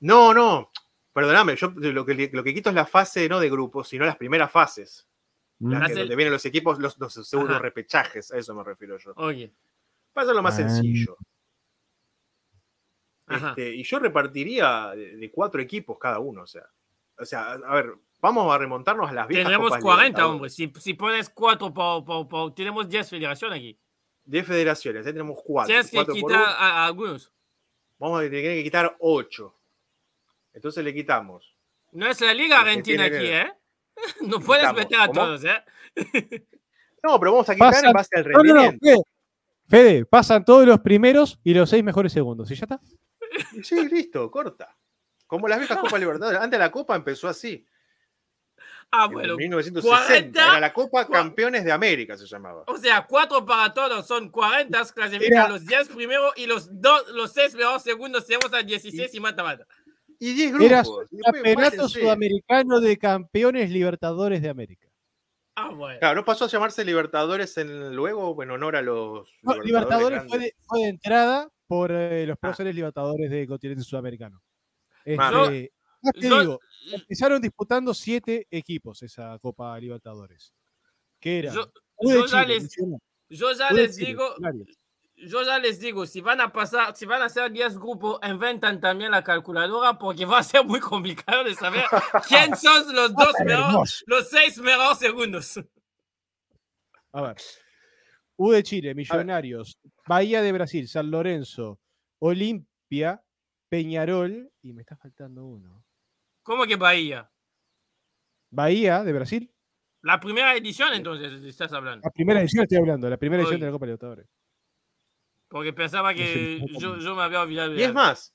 No, no. Perdóname, yo lo que, lo que quito es la fase no de grupos, sino las primeras fases. Las Las que, donde vienen los equipos, los, los Ajá. repechajes, a eso me refiero yo. Oye. Para hacerlo más Ah. sencillo. Este, y yo repartiría de, de cuatro equipos cada uno, o sea. O sea, a ver, vamos a remontarnos a las viejas Tendremos Copas 40, Libertadores. hombre. Si, si pones 4 por, por, por- Tenemos 10 federaciones aquí. De federaciones, ahí tenemos cuatro. Tienes que quitar a, a algunos. Vamos a tener que quitar ocho. Entonces le quitamos. No es la Liga Argentina aquí, que- ¿eh? No puedes Quitamos. meter a ¿Cómo? todos, ¿eh? No, pero vamos a quitar Pasan- en base al No, no, no, rendimiento. Fede, Fede, pasan todos los primeros y los seis mejores segundos. ¿Y ya está? Sí, listo, corta. Como las viejas Copas Libertadores. Antes la Copa empezó así. Ah, en bueno. 1960. 40, Era la Copa Campeones de América, se llamaba. O sea, 4 para todos son 40, clasifican los 10 primero y los, dos, los 6 mejores segundos tenemos a 16 y mata-mata. Y 10 Era grupos. el campeonato sudamericano de campeones libertadores de América. Ah, bueno. Claro, no pasó a llamarse Libertadores en, luego en honor a los No, Libertadores fue de, fue de entrada por eh, los Ah. próceres Libertadores del continente sudamericano. Este, Digo, empezaron disputando siete equipos esa Copa Libertadores. Que era Yo, ya Chile, les- Misiones, yo ya U de les Chile, digo, yo ya les digo, si van a pasar, si van a hacer 10 grupos, inventan también la calculadora porque va a ser muy complicado de saber quién son los dos mejores, los seis mejores segundos. A ver. U de Chile, Millonarios, Bahía de Brasil, San Lorenzo, Olimpia, Peñarol, y me está faltando uno. ¿Cómo que Bahía? Bahía de Brasil, La primera edición, entonces, estás hablando. la primera edición estoy hablando, la primera edición de la Copa Libertadores. Porque pensaba que yo, yo me había olvidado. de Y es más,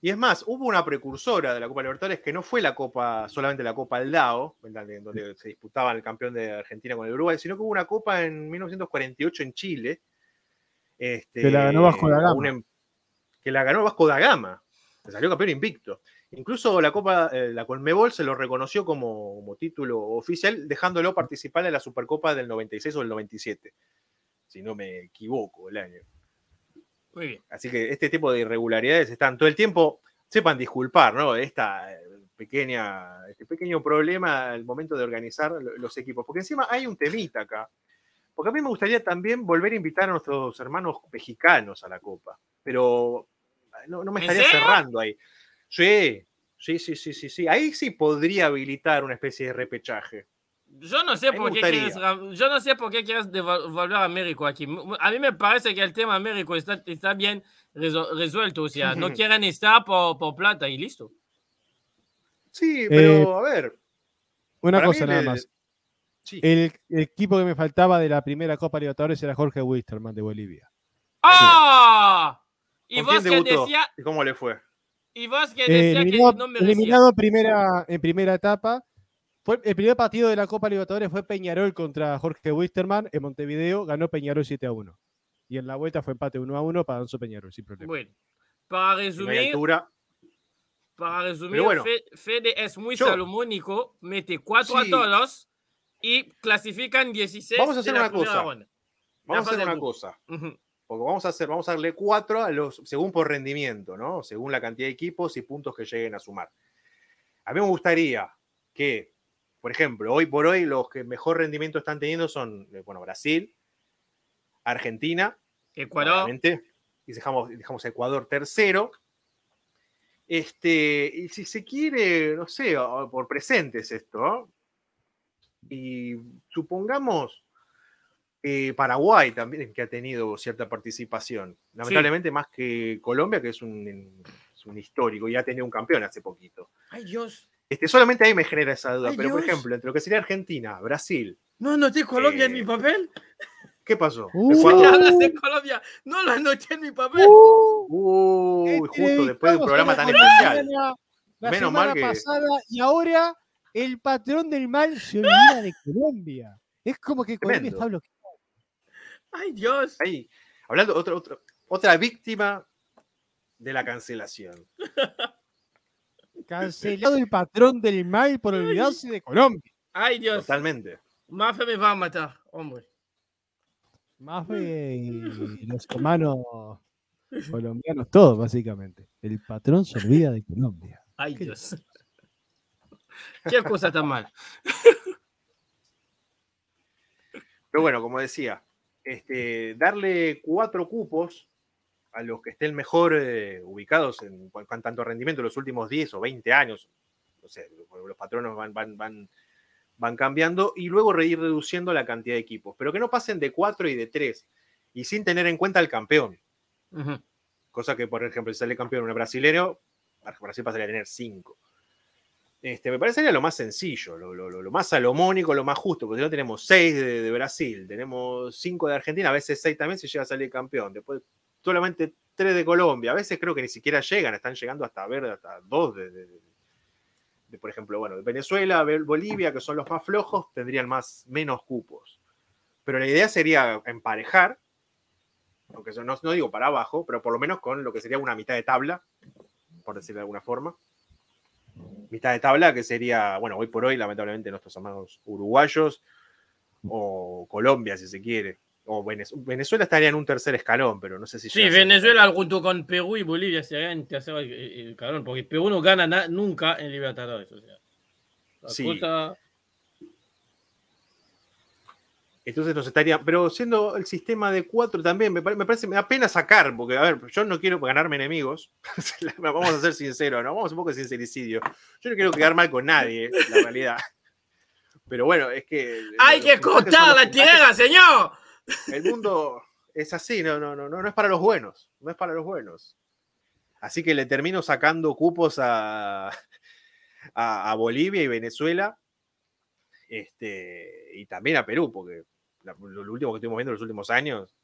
y es más, hubo una precursora de la Copa Libertadores que no fue la Copa, solamente la Copa Aldao, donde se disputaban el campeón de Argentina con el Uruguay, sino que hubo una Copa en 1948 en Chile. este, Que la ganó Vasco da Gama. un em- que la ganó Vasco da Gama. que Salió campeón invicto. Incluso la Copa, eh, la Conmebol se lo reconoció como, como título oficial, dejándolo participar en la Supercopa del 96 o del 97. Si no me equivoco, el año. Muy bien. Así que este tipo de irregularidades están todo el tiempo. Sepan disculpar, ¿no? Esta eh, pequeña, este pequeño problema al momento de organizar lo- los equipos. Porque encima hay un temita acá. Porque a mí me gustaría también volver a invitar a nuestros hermanos mexicanos a la Copa. Pero no, no me ¿En estaría cerrando ahí. Sí, sí, sí, sí, sí, sí. Ahí sí podría habilitar una especie de repechaje. Yo no sé por qué quieres, yo no sé por qué quieres devolver a México aquí. A mí me parece que el tema México está, está bien resuelto. O sea, no quieren estar por, por plata y listo. Sí, pero a ver. Una cosa nada el- más. sí. El, el equipo que me faltaba de la primera Copa Libertadores era Jorge Wisterman de Bolivia. ¡Ah! Y ¿Con vos que decía, ¿Y cómo le fue? Y vos que Eh, decía eliminado que no merecía. eliminado primera, en primera etapa. Fue, el primer partido de la Copa Libertadores fue Peñarol contra Jorge Wisterman en Montevideo. Ganó Peñarol 7 a 1. Y en la vuelta fue empate 1 a 1 para Danzo Peñarol, sin problema. Bueno, para resumir, altura. para resumir, bueno. Fe- Fede es muy Yo- salomónico, mete 4 Sí. a todos y clasifican 16 Vamos a de hacer la una cosa. ronda. Vamos a hacer de una cosa. Ujú. Porque vamos a hacer, vamos a darle cuatro a los, según por rendimiento, ¿no? Según la cantidad de equipos y puntos que lleguen a sumar. A mí me gustaría que, por ejemplo, hoy por hoy los que mejor rendimiento están teniendo son, eh, bueno, Brasil, Argentina, Ecuador. y dejamos, dejamos a Ecuador tercero. Este, y si se quiere, no sé, por presentes esto, ¿no? y supongamos eh, Paraguay también, que ha tenido cierta participación. Lamentablemente más que Colombia, que es un, es un histórico y ha tenido un campeón hace poquito. Ay, Dios. Este, solamente ahí me genera esa duda, Ay, pero por Dios. ejemplo, entre lo que sería Argentina, Brasil, No anoté Colombia en Eh, mi papel. ¿qué pasó? Uh. ¿Qué Ecuador. hablas de Colombia? No lo anoté en mi papel. Uy, Eh, justo después de un programa a tan la especial. Colombia La Menos semana mal que- pasada y ahora el patrón del mal se olvida de Colombia. Es como que Colombia Tremendo. está bloqueada. Ay, Dios. Ahí, hablando, otra, otra, otra víctima de la cancelación. Cancelado el patrón del mal por olvidarse de Colombia. Ay, Dios. Totalmente. Mafe me va a matar, hombre. Más y los hermanos colombianos, todos básicamente. El patrón se olvida de Colombia. Ay, Dios. Qué cosa tan mal. Pero bueno, como decía, este, darle cuatro cupos a los que estén mejor eh, ubicados en tanto rendimiento en los últimos 10 o 20 años, no sé, los- patronos van, van, van, van cambiando y luego ir reduciendo la cantidad de equipos, pero que no pasen de cuatro y de tres y sin tener en cuenta al campeón. Cosa que, por ejemplo, si sale campeón un brasileño, Brasil pasaría a tener cinco. Este, me parecería lo más sencillo, lo, más salomónico, lo más justo, porque si no tenemos seis de, Brasil, tenemos cinco de Argentina, a veces seis también si llega a salir campeón, después solamente tres de Colombia, a veces creo que ni siquiera llegan, están llegando hasta ver hasta dos de, por ejemplo, bueno, de Venezuela, Bolivia, que son los más flojos, tendrían más, menos cupos. Pero la idea sería emparejar, aunque eso no, no digo para abajo, pero por lo menos con lo que sería una mitad de tabla, por decirlo de alguna forma. Mitad de tabla que sería, bueno, hoy por hoy, lamentablemente, nuestros amados uruguayos o Colombia, si se quiere. O Venez- Venezuela estaría en un tercer escalón, pero no sé si. Sí, Venezuela junto con Perú y Bolivia serían en el cabrón, porque Perú no gana na- nunca en Libertadores. O sea, la Sí. cosa- Entonces nos estaría, pero siendo el sistema de cuatro también, me, pare- me parece, me da pena sacar, porque a ver, yo no quiero ganarme enemigos, vamos a ser sinceros, ¿no? Vamos un poco de sincericidio. Yo no quiero quedar mal con nadie, la realidad. Pero bueno, es que. ¡Hay los que cortar la tierra, señor! El mundo es así, no, no, no, no, no es para los buenos, no es para los buenos. Así que le termino sacando cupos a, a, a Bolivia y Venezuela, este, y también a Perú, porque la- lo, lo último que estuvimos viendo en los últimos años,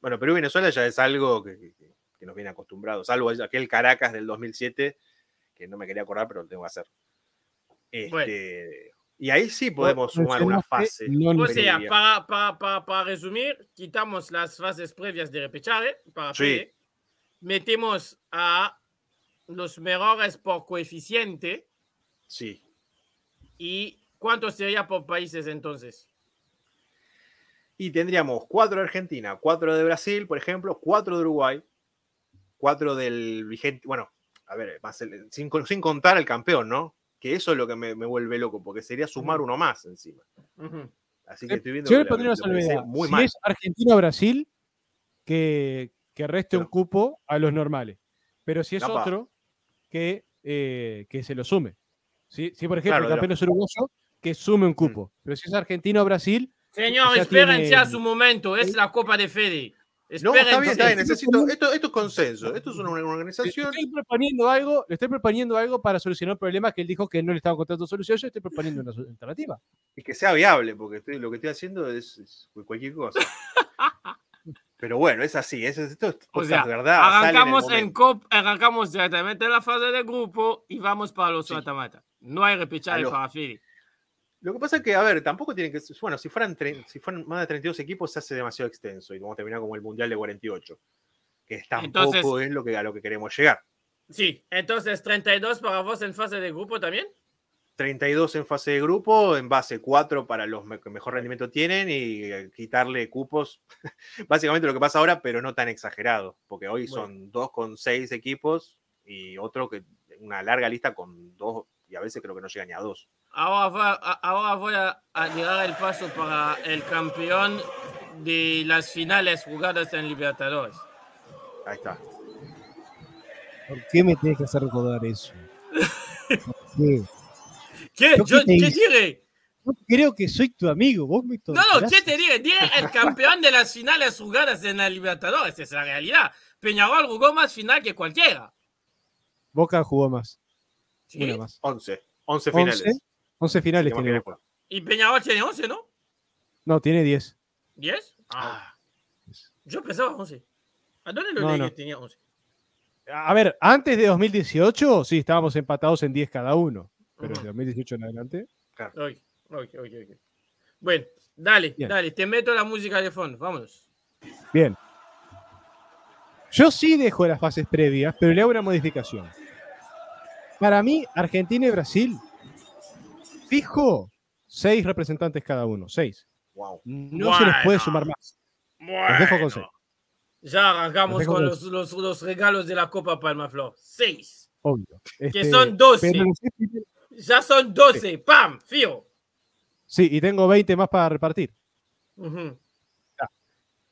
bueno, Perú y Venezuela ya es algo que, que- que nos viene acostumbrados, salvo aquel Caracas del 2007, que no me quería acordar, pero lo tengo que hacer. Este, Bueno. Y ahí sí podemos sumar una fase. No, O sea, para, para, para, para resumir, quitamos las fases previas de repechaje para Sí. Metemos a los mejores por coeficiente Sí. y ¿cuánto sería por países entonces? Y tendríamos cuatro de Argentina, cuatro de Brasil, por ejemplo, cuatro de Uruguay, cuatro del vigente, bueno, a ver, más el- sin, con- sin contar al campeón, ¿no? Que eso es lo que me, me vuelve loco, porque sería sumar uno más encima. Así que estoy viendo Yo que le salvedad. muy si mal. es Argentina-Brasil, que, que reste un cupo a los normales. Pero si es otro, que, eh, que se lo sume. Si, si por ejemplo, Claro, el de campeón es uruguayo, que sume un cupo. Pero si es Argentina-Brasil, Señor, Ya espérense tiene- a su momento, es la Copa de Fede. No, está bien, está bien, necesito, esto, esto es consenso, esto es una, una le organización. estoy proponiendo algo, le estoy proponiendo algo para solucionar un problema que él dijo que no le estaba encontrando solución. Yo estoy proponiendo una alternativa. y que sea viable, porque estoy- lo que estoy haciendo es, es cualquier cosa. Pero bueno, es así, es, esto es O sea, verdad. en arrancamos en, momento. cop, arrancamos directamente en la fase de grupo y vamos para los Sí. mata-mata. No hay repechaje para Fede. Lo que pasa es que, a ver, tampoco tienen que. Bueno, si fueran, si fueran más de 32 equipos, se hace demasiado extenso y vamos a terminar como el Mundial de 48. Que tampoco Entonces- es lo que, a lo que queremos llegar. Sí, entonces 32 para vos en fase de grupo también. 32 en fase de grupo, en base 4 para los que mejor rendimiento tienen y eh, quitarle cupos. Básicamente lo que pasa ahora, pero no tan exagerado, porque hoy Bueno. son 2 con 6 equipos y otro que una larga lista con 2 y a veces creo que no llega ni a 2. Ahora, va- a- ahora voy a, a llegar el paso para el campeón de las finales jugadas en Libertadores. Ahí está. ¿Por qué me tienes que hacer recordar eso? ¿Por qué? ¿Qué? ¿Yo Yo, qué te ¿Qué hice? diré? Yo creo que soy tu amigo. Vos me No, no. ¿qué te diré? Diré el campeón de las finales jugadas en la Libertadores. Esa es la realidad. Peñarol jugó más final que cualquiera. Boca jugó más. ¿sí? Una más. 11. 11 finales. 11, 11 finales tiene. Boca. Y Peñarol tiene 11, ¿no? No, tiene 10. ¿10? Ah, yo pensaba 11. ¿A dónde lo No, leí no. que tenía 11? A ver, antes de 2018, sí, estábamos empatados en 10 cada uno. Pero Ujú. de 2018 en adelante. Claro. Ok, ok, ok, ok. Bueno, dale, Bien. dale, te meto la música de fondo, vámonos. Bien. Yo sí dejo las fases previas, pero le hago una modificación. Para mí, Argentina y Brasil, fijo, seis representantes cada uno, seis. Wow. No se les puede sumar más. Los dejo con seis. Ya arrancamos Los con con los, los, los regalos de la Copa Palmaflor. Seis. Obvio. Que Este, son 12. pero los seis primeros- Ya son 12. ¡Pam! Fío. Sí, y tengo 20 más para repartir.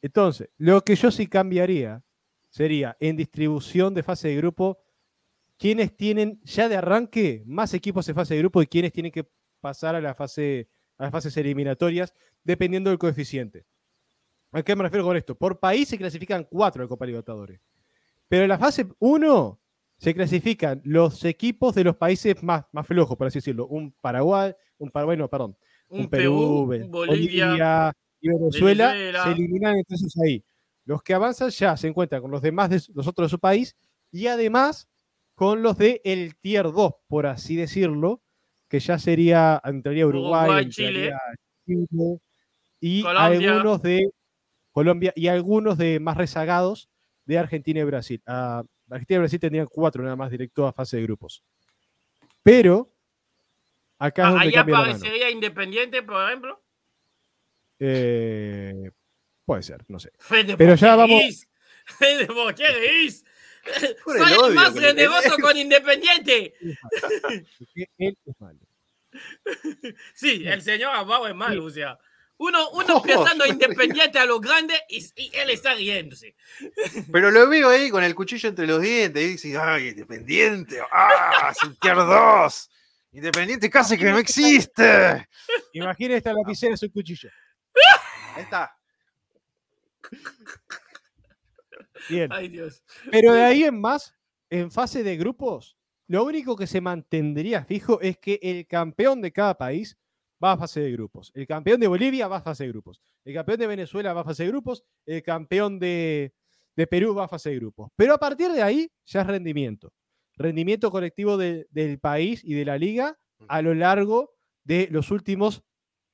Entonces, lo que yo sí cambiaría sería en distribución de fase de grupo, quienes tienen ya de arranque más equipos en fase de grupo y quienes tienen que pasar a, la fase, a las fases eliminatorias, dependiendo del coeficiente. ¿A qué me refiero con esto? Por país se clasifican cuatro de Copa Libertadores. Pero en la fase 1 se clasifican los equipos de los países más, más flojos, por así decirlo. Un Paraguay, un Paraguay, no, perdón Un, un Perú, Bolivia. y Venezuela, Venezuela. se eliminan entonces ahí. Los que avanzan ya se encuentran con los demás de los otros de su país y además con los de el tier 2, por así decirlo, que ya sería, entraría Uruguay, Uruguay, entraría Chile y Colombia. algunos de Colombia y algunos de más rezagados de Argentina y Brasil. Ah, Argentina y Brasil tendrían cuatro nada más directo a fase de grupos. Pero acá es Ah, donde la mano. aparecería Independiente, por ejemplo. Eh, puede ser, no sé. Pero ¿por ya vamos-? Fede, ¿por qué? Por Soy el odio más generoso con Independiente. Porque él es malo. Sí, el señor Abao es malo, o sea. Uno, uno No, pensando Independiente a lo grande y, y él está riéndose. Pero lo veo ahí con el cuchillo entre los dientes y dice, ay, Independiente, ah, es un tier 2. Independiente casi que no existe. Imagina esta lapicera es un cuchillo. Ahí está. Bien. Ay, Dios. Pero de ahí en más, en fase de grupos, lo único que se mantendría fijo es que el campeón de cada país va a fase de grupos. El campeón de Bolivia va a fase de grupos. El campeón de Venezuela va a fase de grupos. El campeón de, de Perú va a fase de grupos. Pero a partir de ahí ya es rendimiento. Rendimiento colectivo de- del país y de la liga a lo largo de los últimos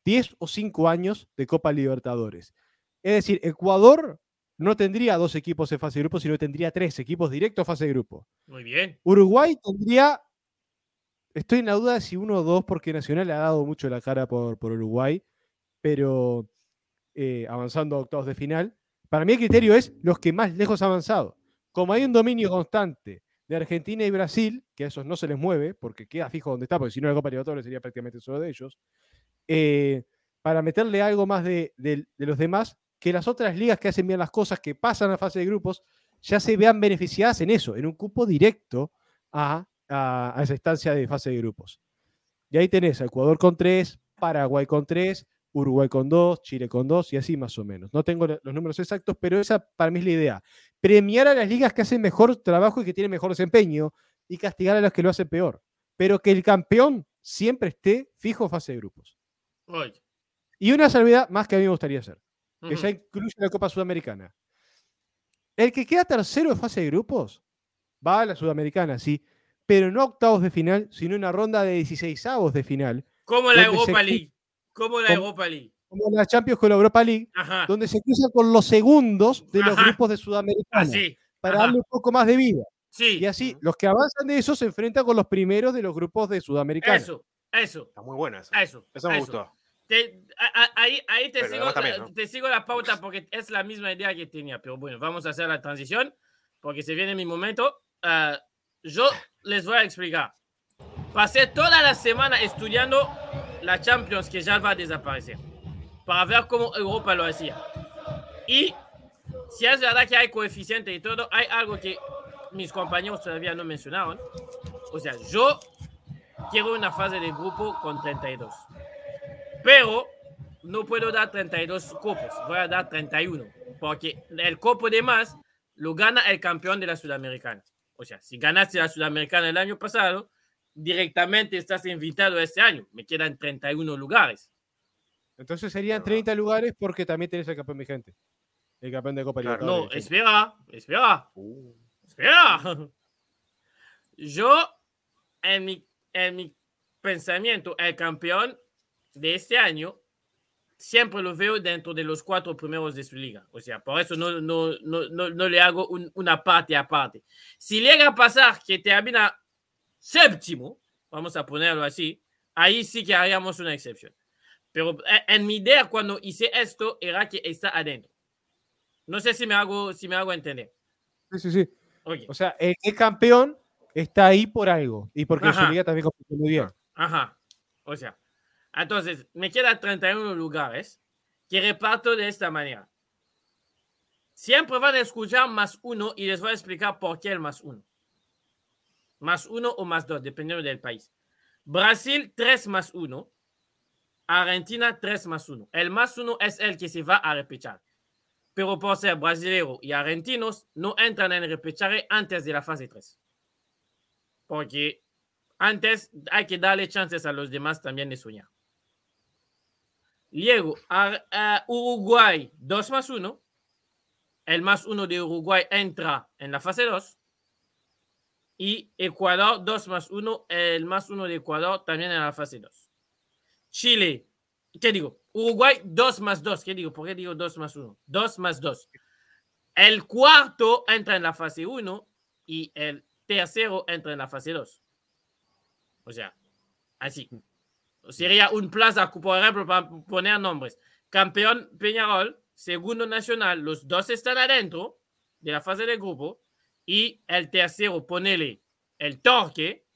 10 o 5 años de Copa Libertadores. Es decir, Ecuador no tendría dos equipos en fase de grupo, sino tendría tres equipos directos a fase de grupo. Muy bien. Uruguay tendría, estoy en la duda de si uno o dos, porque Nacional le ha dado mucho la cara por, por Uruguay, pero eh, avanzando a octavos de final. Para mí el criterio es los que más lejos han avanzado. Como hay un dominio constante de Argentina y Brasil, que a esos no se les mueve, porque queda fijo donde está, porque si no la Copa Libertadores sería prácticamente solo de ellos, eh, para meterle algo más de, de- de los demás, que las otras ligas que hacen bien las cosas, que pasan a fase de grupos, ya se vean beneficiadas en eso, en un cupo directo a, a- a esa instancia de fase de grupos. Y ahí tenés a Ecuador con 3, Paraguay con 3, Uruguay con 2, Chile con 2 y así más o menos. No tengo lo- los números exactos, pero esa para mí es la idea. Premiar a las ligas que hacen mejor trabajo y que tienen mejor desempeño y castigar a las que lo hacen peor. Pero que el campeón siempre esté fijo en fase de grupos. Oye. Y una salvedad más que a mí me gustaría hacer que Ujú. ya incluye la Copa Sudamericana. El que queda tercero en fase de grupos va a la Sudamericana, sí, pero no a octavos de final, sino una ronda de 16 avos de final, Como la se Europa League. Como la. Europa League. como la Champions con la Europa League, Ajá. donde se cruzan con los segundos de los Ajá. grupos de Sudamericana Así. para ajá. darle un poco más de vida. Sí. Y así, los que avanzan de eso se enfrentan con los primeros de los grupos de Sudamericana. Eso. Eso. Está muy buena esa. Eso. Eso me eso. gustó. Te- a- a- ahí, ahí te, sigo, también, ¿no? te sigo la pauta porque es la misma idea que tenía. Pero bueno, vamos a hacer la transición porque se viene mi momento. Ah, yo les voy a explicar. Pasé toda la semana estudiando la Champions que ya va a desaparecer para ver cómo Europa lo hacía. Y si es verdad que hay coeficiente y todo, hay algo que mis compañeros todavía no mencionaron. O sea, yo quiero una fase de grupo con 32. Pero no puedo dar 32 copos, voy a dar 31. Porque el copo de más lo gana el campeón de la Sudamericana. O sea, si ganaste la Sudamericana el año pasado, directamente estás invitado este año. Me quedan 31 lugares. Entonces serían Verdad. 30 lugares porque también tenés el campeón vigente. El campeón de Copa Claro. No, espera, espera. Uh, Espera. Yo, en mi, en mi pensamiento, el campeón de este año siempre lo veo dentro de los cuatro primeros de su liga. O sea, por eso no, no, no, no, le hago una parte aparte. Si llega a pasar que termina séptimo, vamos a ponerlo así, ahí sí que haríamos una excepción. Pero eh, en mi idea cuando hice esto era que está adentro. No sé si me hago, si me hago entender. Sí, sí, sí. O sea, el, campeón está ahí por algo y porque su liga también compite muy bien. Ajá. O sea, entonces me quedan 31 lugares que reparto de esta manera. Siempre van a escuchar más uno y les voy a explicar por qué el más uno. Más uno o más dos, dependiendo del país. Brasil, 3 más 1. Argentina, 3 más 1. El más 1 es el que se va a repechaje. Pero por ser brasileños y argentinos, no entran en repechaje antes de la fase 3. Porque antes hay que darle chances a los demás también de soñar. Luego, Uruguay, 2 más 1. El más 1 de Uruguay entra en la fase 2. Y Ecuador, 2 más 1. El más 1 de Ecuador también en la fase 2. Chile, ¿qué digo? Uruguay, 2 más 2. ¿Qué digo? ¿Por qué digo 2 más 1? 2 más 2. El cuarto entra en la fase 1 y el tercero entra en la fase 2. O sea, así. Sería un plaza, por ejemplo, para poner nombres. Campeón Peñarol, segundo nacional, los dos están adentro de la fase de grupo y el tercero, ponele el Torque,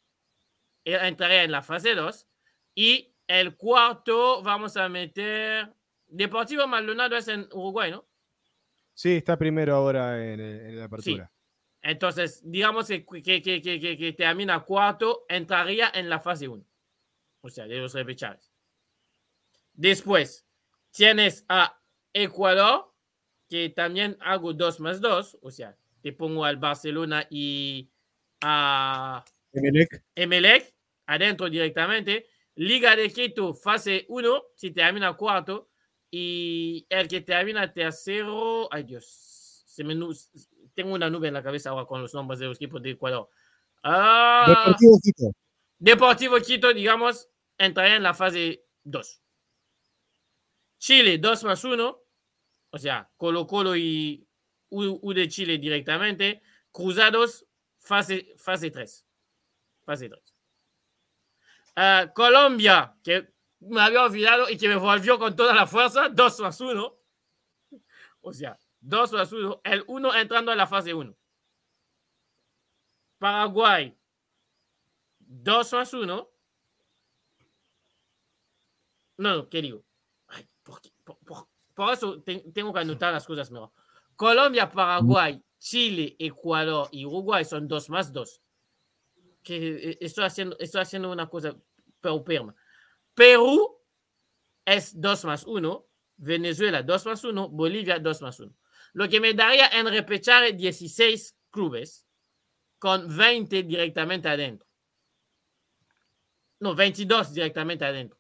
entraría en la fase 2 y el cuarto vamos a meter Deportivo Maldonado es en Uruguay, ¿no? Sí, está primero ahora en, la apertura. Entonces, digamos que, que, que, que, termina cuarto, entraría en la fase 1. O sea, de los repechajes. Después, tienes a Ecuador, que también hago 2 más 2, o sea, te pongo al Barcelona y a Emelec, Emelec adentro directamente. Liga de Quito, fase 1, si termina cuarto. Y el que termina tercero, ay Dios, se me, tengo una nube en la cabeza ahora con los nombres de los equipos de Ecuador. Ah, Deportivo Quito. Deportivo Quito, digamos, entraría en la fase 2. Chile, 2 más 1. O sea, Colo Colo y U, de Chile directamente. Cruzados, fase, fase 3. Fase 3. Ah, Colombia, que me había olvidado y que me volvió con toda la fuerza, 2 más 1. O sea, 2 más 1. El 1 entrando a la fase 1. Paraguay, 2 más 1. No, ¿qué digo? por, eso tengo que anotar las cosas mejor. Colombia, Paraguay, Chile, Ecuador y Uruguay son 2 más 2. Que eh, estoy haciendo, estoy haciendo una cosa perma. Perú es 2 más 1. Venezuela 2 más 1. Bolivia 2 más 1. Lo que me daría en repechar 16 clubes con 20 directamente adentro. No, 22 directamente adentro.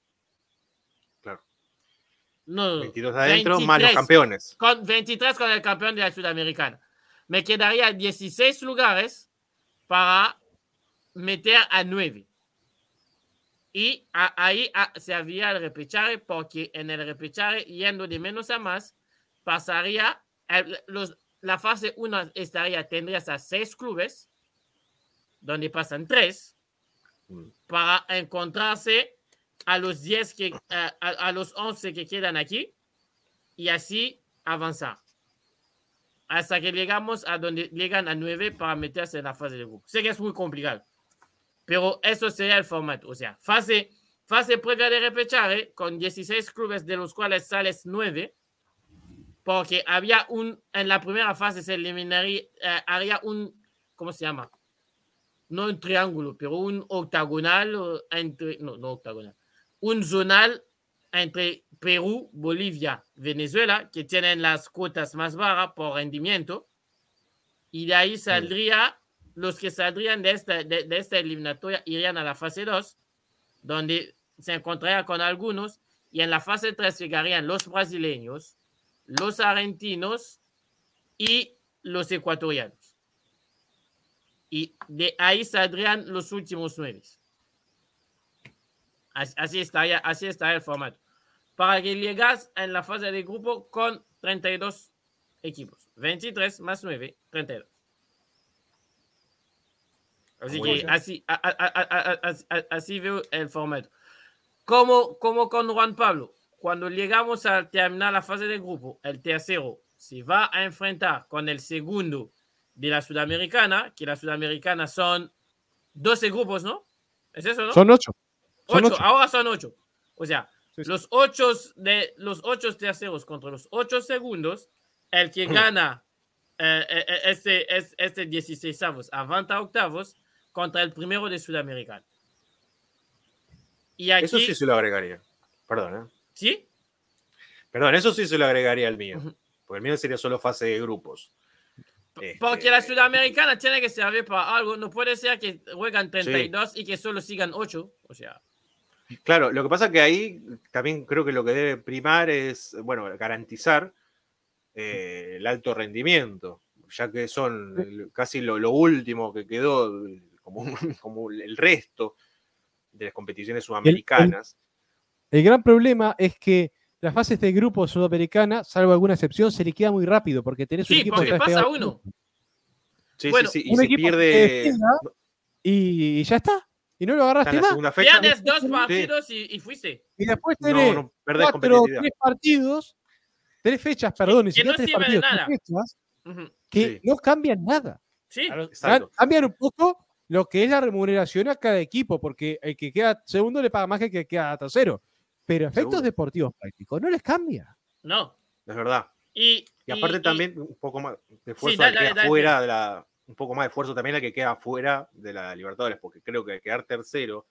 No, 22 adentro 23, más los campeones. Con 23 con el campeón de la Sudamericana. Me quedaría 16 lugares para meter a 9. Y ahí se había el repechaje porque en el repechaje, yendo de menos a más, pasaría, los, la fase 1 estaría, tendrías a 6 clubes, donde pasan 3, mm. para encontrarse a los 10 que, a, los 11 que quedan aquí y así avanzar. Hasta que llegamos a donde llegan a 9 para meterse en la fase de grupo. Sé que es muy complicado. Pero eso sería el formato. O sea, fase, fase previa de repechaje con 16 clubes de los cuales sales 9. Porque había un, en la primera fase se eliminaría, eh, haría un, ¿cómo se llama? No un triángulo, pero un octagonal entre, no, no octagonal, un zonal entre Perú, Bolivia, Venezuela, que tienen las cuotas más bajas por rendimiento. Y de ahí saldría los que saldrían de esta, de, esta eliminatoria irían a la fase 2, donde se encontraría con algunos, y en la fase 3 llegarían los brasileños, los argentinos y los ecuatorianos. Y de ahí saldrían los últimos nueve. Así, así está, ya- así está el formato. Para que llegas en la fase de grupo con 32 equipos. 23 más 9, 32. Así que así, a- a- a- a- a- a- así veo el formato. Como, como con Juan Pablo, cuando llegamos a terminar la fase de grupo, el tercero se va a enfrentar con el segundo de la Sudamericana, que la Sudamericana son 12 grupos, ¿no? ¿Es eso, no? Son ocho. Son Ocho, ocho. ahora son ocho. O sea, Sí, sí. los ocho de los ocho terceros contra los ocho segundos, el que gana eh, eh, eh, este, es- este 16 avos avanza a octavos contra el primero de Sudamericana. Y aquí, Eso sí se lo agregaría. Perdón, ¿eh? ¿sí? Perdón, eso sí se lo agregaría al mío. Porque el mío sería solo fase de grupos. Porque la Este, Sudamericana tiene que servir para algo. No puede ser que juegan 32 y que solo sigan 8. O sea, Claro, lo que pasa es que ahí también creo que lo que debe primar es, bueno, garantizar eh, el alto rendimiento, ya que son casi lo, lo último que quedó, como, un- como el resto de las competiciones sudamericanas. El gran problema es que las fases de grupo sudamericana, salvo alguna excepción, se liquida muy rápido porque tenés un Sí, equipo porque que pasa uno. Sí, Bueno, sí, sí, y un se pierde y ya está. Y no lo agarraste más. Pierdes dos Sí. partidos y, y fuiste. Y después tenés No, cuatro, tres partidos, tres fechas, perdón, ni que no tres sirve de partidos, nada. tres fechas que Sí. no cambian nada. Sí, Exacto. Cambian un poco lo que es la remuneración a cada equipo, porque el que queda segundo le paga más que el que queda tercero. Pero efectos Seguro. deportivos prácticos no les cambia. no. Es verdad. Y, Y aparte y- también un poco más de dale, que dale, dale. fuera de la. Un poco más de esfuerzo también al que queda fuera de la Libertadores, porque creo que quedar tercero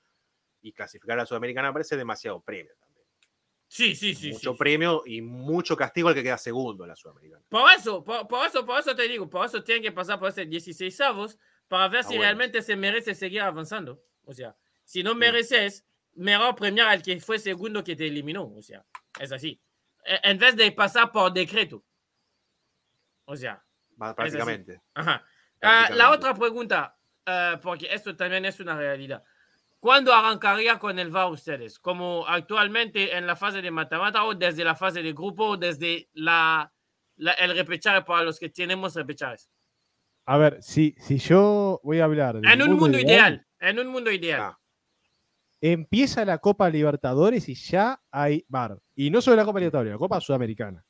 y clasificar a la Sudamericana parece demasiado premio también. Sí, sí, sí. mucho sí. premio y mucho castigo al que queda segundo en la Sudamericana. Por eso, por, por eso, por eso te digo, por eso tienen que pasar por este 16 avos para ver Ah, si bueno. realmente se merece seguir avanzando. O sea, si no mereces, mejor premiar al que fue segundo que te eliminó. O sea, es así. E- En vez de pasar por decreto. O sea, Prácticamente. Ajá. Ah, la otra pregunta, eh, porque esto también es una realidad. ¿Cuándo arrancaría con el VAR ustedes? ¿Como actualmente en la fase de mata-mata o desde la fase de grupo o desde la, la- el repechaje para los que tenemos repechajes? A ver, si, si yo voy a hablar. En un mundo ideal. En un mundo ideal. Ah, Empieza la Copa Libertadores y ya hay VAR. Y no solo la Copa Libertadores, la Copa Sudamericana.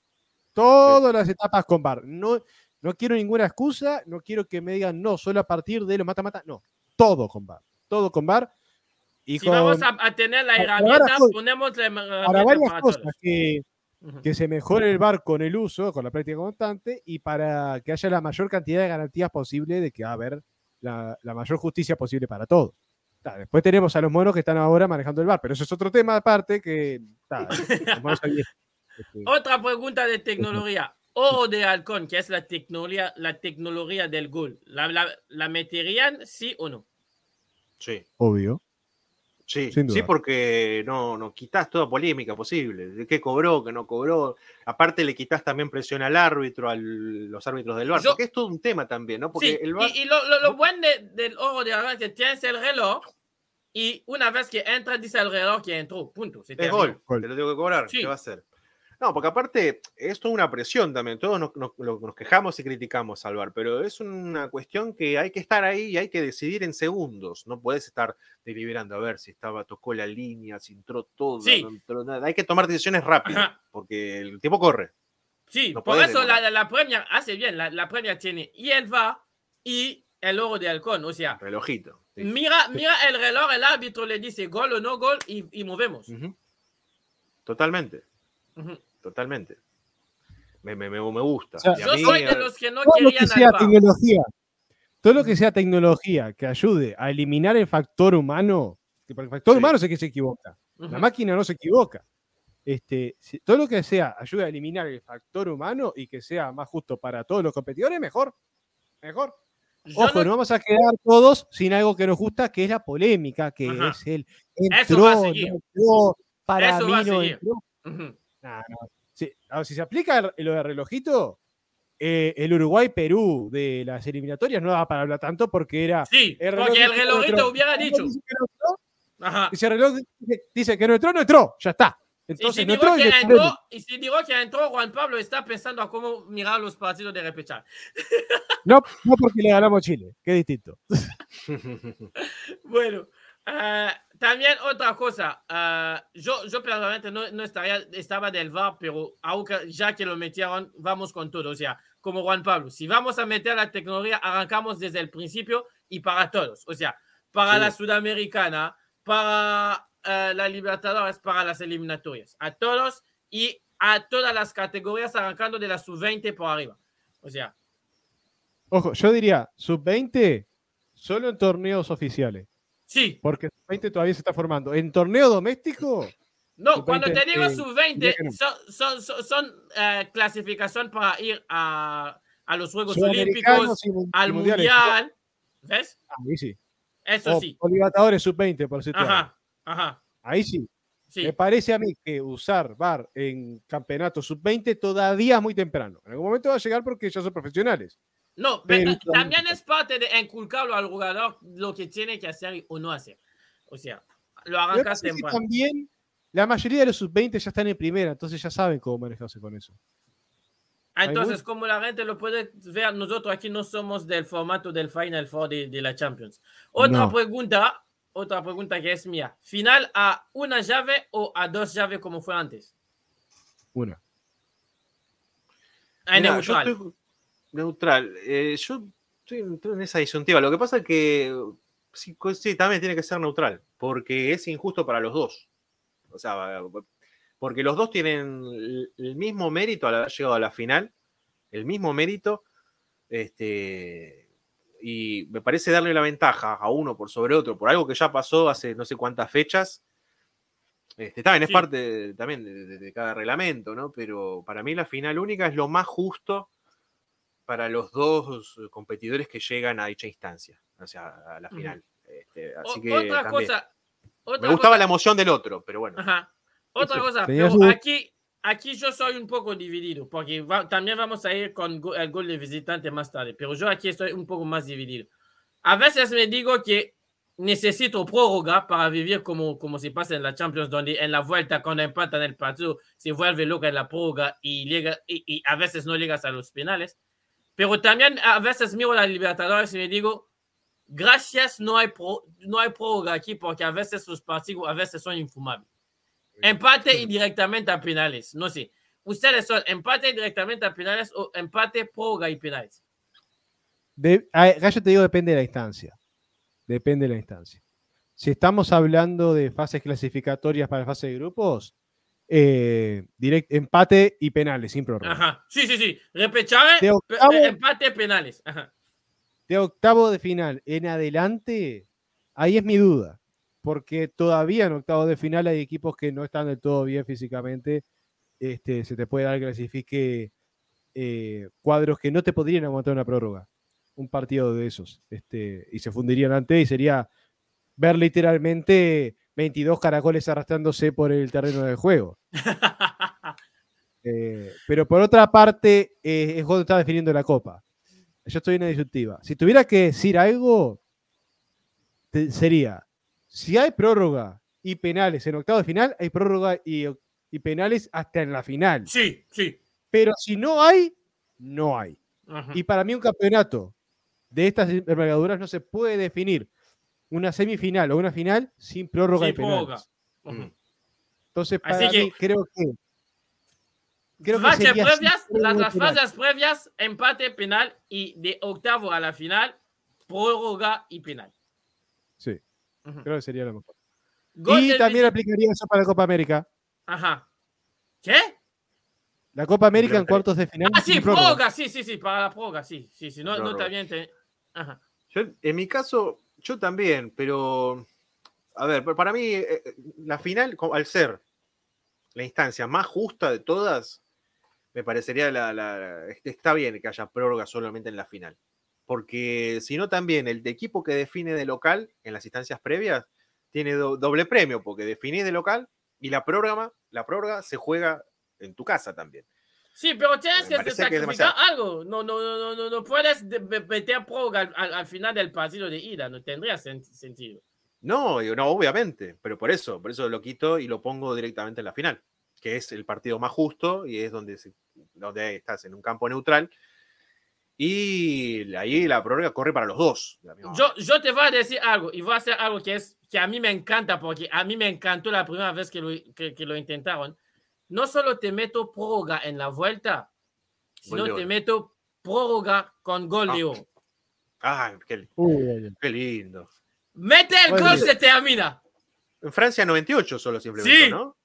Todas las etapas con VAR. No, no quiero ninguna excusa, no quiero que me digan no, solo a partir de los mata-mata. No, todo con VAR. Todo con VAR. Y si con, vamos a, a tener la para herramienta, ponemos la para herramienta varias para cosas que, que se mejore el VAR con el uso, con la práctica constante, y para que haya la mayor cantidad de garantías posible de que va a haber la, la mayor justicia posible para todos. Ta, después tenemos a los monos que están ahora manejando el VAR, pero eso es otro tema aparte que... ta, este, Otra pregunta de tecnología. Oro de halcón, que es la tecnología, la tecnología del gol. ¿La, la, la meterían sí o no? sí, obvio. sí, sí, porque no, no quitas toda polémica posible. De qué cobró, qué no cobró. Aparte, le quitas también presión al árbitro, a los árbitros del bar, Yo- porque es todo un tema también, ¿no? Porque Sí, el y, y lo, lo, lo bueno de- del oro de halcón es que tienes el reloj y una vez que entra dice el reloj que entró. Punto. se Es gol, Gol. te lo tengo que cobrar. Sí. ¿Qué va a hacer? No, porque aparte, es toda una presión también. Todos nos, nos- lo- nos quejamos y criticamos al VAR, pero es una cuestión que hay que estar ahí y hay que decidir en segundos. No puedes estar deliberando a ver si estaba, tocó la línea, si entró todo, Sí. no entró nada. Hay que tomar decisiones rápidas, Ajá. porque el tiempo corre. Sí, No por eso la, la, la Premier hace bien. La, la Premier tiene y el VAR y el oro de halcón. O sea, Relojito. sí. mira, mira el reloj, el árbitro le dice gol o no gol y, y movemos. Totalmente. Totalmente. Me, me, me- me gusta. O sea, Yo mí, soy de los que no Todo lo que querían sea tecnología, todo lo que sea tecnología que ayude a eliminar el factor humano, que el factor Sí. humano es el que se equivoca. La máquina no se equivoca. Este, si- todo lo que sea ayuda a eliminar el factor humano y que sea más justo para todos los competidores, mejor. Mejor. Yo Ojo, no- no vamos a quedar todos sin algo que nos gusta, que es la polémica, que Ajá. es el Eso entró, va a no seguir. entró, para Eso mí va a no seguir. entró. Nah, no. Ahora, si se aplica lo de relojito, eh, el Uruguay-Perú de las eliminatorias no daba para hablar tanto porque era Sí, El porque el relojito entró. hubiera dicho. dice que no entró, Y si el reloj dice que no entró, no entró, ya está. Entonces, y si, no entró, que entró, y si digo que entró, Juan Pablo está pensando a cómo mirar los partidos de repechar. No, no porque le ganamos Chile, que distinto. bueno, uh, también otra cosa, uh, yo, yo personalmente no, no estaría, estaba del VAR, pero aunque ya que lo metieron, vamos con todo. O sea, como Juan Pablo, si vamos a meter la tecnología, arrancamos desde el principio y para todos. O sea, para sí. la Sudamericana, para uh, la Libertadores, para las eliminatorias. A todos y a todas las categorías, arrancando de la sub-20 por arriba. O sea. Ojo, yo diría sub-20 solo en torneos oficiales. Sí. Porque sub-20 todavía se está formando. En torneo doméstico. No, cuando te digo sub-20, son, son, son, son uh, clasificación para ir a, a los Juegos Olímpicos, al Mundial. ¿Ves? Ahí sí. Eso o, sí. O Libertadores sub-20, por cierto. Ajá, ajá. Ahí sí. sí. Me parece a mí que usar VAR en campeonato sub-20 todavía es muy temprano. En algún momento va a llegar porque ya son profesionales. No, pero, pero también es parte de inculcarlo al jugador lo que tiene que hacer o no hacer. O sea, lo arrancas temprano. También la mayoría de los sub-20 ya están en primera, entonces ya saben cómo manejarse con eso. Entonces, como la gente lo puede ver, nosotros aquí no somos del formato del Final Four de, de la Champions. Otra no. pregunta, otra pregunta que es mía. ¿Final a una llave o a dos llaves como fue antes? Una. A Mira, neutral. Estoy, neutral. Eh, yo estoy, estoy, en esa disyuntiva. Lo que pasa es que sí, sí, también tiene que ser neutral, porque es injusto para los dos. O sea, porque los dos tienen el mismo mérito al haber llegado a la final, el mismo mérito, este, y me parece darle la ventaja a uno por sobre otro, por algo que ya pasó hace no sé cuántas fechas. Este, también es sí. parte de, también de, de, de, cada reglamento, ¿no? Pero para mí la final única es lo más justo para los dos competidores que llegan a dicha instancia, o sea, a la final. Este, así o, que otra también. cosa, otra me gustaba cosa. la emoción del otro, pero bueno. Ajá. Otra cosa, pero aquí, aquí yo soy un poco dividido, porque va- también vamos a ir con go- el gol de visitante más tarde, pero yo aquí estoy un poco más dividido. A veces me digo que necesito prórroga para vivir como, como se pasa en la Champions, donde en la vuelta, cuando empatan el partido, se vuelve loca en la prórroga y, llega, y, y a veces no llegas a los penales. Pero también a veces miro la Libertadores y me digo, gracias, no hay, pro, no hay prórroga aquí, porque a veces los partidos a veces son infumables. Empate y directamente a penales. No sé. ¿Ustedes son empate directamente a penales o empate, prórroga y penales? De, a- yo te digo, depende de la instancia. Depende de la instancia. Si estamos hablando de fases clasificatorias para fase de grupos, eh, direct, empate y penales, sin prórroga. Ajá. Sí, sí, sí. Repechaje, De octavo- empate, penales. Ajá. De octavo de final en adelante, ahí es mi duda. Porque todavía en octavo de final hay equipos que no están del todo bien físicamente. Este, se te puede dar que clasifique eh, cuadros que no te podrían aguantar una prórroga. Un partido de esos. Este, y se fundirían antes y sería ver literalmente 22 caracoles arrastrándose por el terreno del juego. Eh, pero por otra parte, eh, es cuando está definiendo la copa. Yo estoy en la disyuntiva. Si tuviera que decir algo, te- sería: si hay prórroga y penales en octavo de final, hay prórroga y, y penales hasta en la final. sí, sí. Pero si no hay, no hay. Ajá. Y para mí, un campeonato de estas envergaduras no se puede definir una semifinal o una final sin prórroga Sin y penales. Mm. Entonces, Así para que- mí, creo que. Creo que sería previas, las, las fases previas, empate, penal y de octavo a la final, prórroga y penal. Sí, creo que sería lo mejor. Gol y también aplicaría eso para la Copa América. Ajá. ¿Qué? La Copa América en cuartos de final. Ah, sí, prórroga. prórroga, sí, sí, sí, para la prórroga, sí, sí, sí, no, no también te... Ajá. Yo, en mi caso, yo también, pero. A ver, pa- para mí, eh, eh, la final, al ser la instancia más justa de todas, me parecería la, está bien que haya prórroga solamente en la final. Porque si no, también el de equipo que define de local en las instancias previas tiene do- doble premio, porque definís de local y la prórroga, la prórroga se juega en tu casa también. Sí, pero tienes que que sacrificar demasiado. algo. No, no, no, no, no, puedes de- de- meter prórroga al, al- al final del partido de ida. No tendría sen- sentido. No, no, obviamente, pero por eso, por eso lo quito y lo pongo directamente en la final, que es el partido más justo y es donde, se- donde estás en un campo neutral. Y ahí la prórroga corre para los dos. Yo, yo te voy a decir algo y voy a hacer algo que, es, que a mí me encanta porque a mí me encantó la primera vez que lo, que, que lo intentaron. No solo te meto prórroga en la vuelta, sino de te meto prórroga con gol de Ah. oro. Ah, qué, Uy, qué lindo. Mete el gol, se termina. En Francia 98 solo se implementó, Sí. ¿no?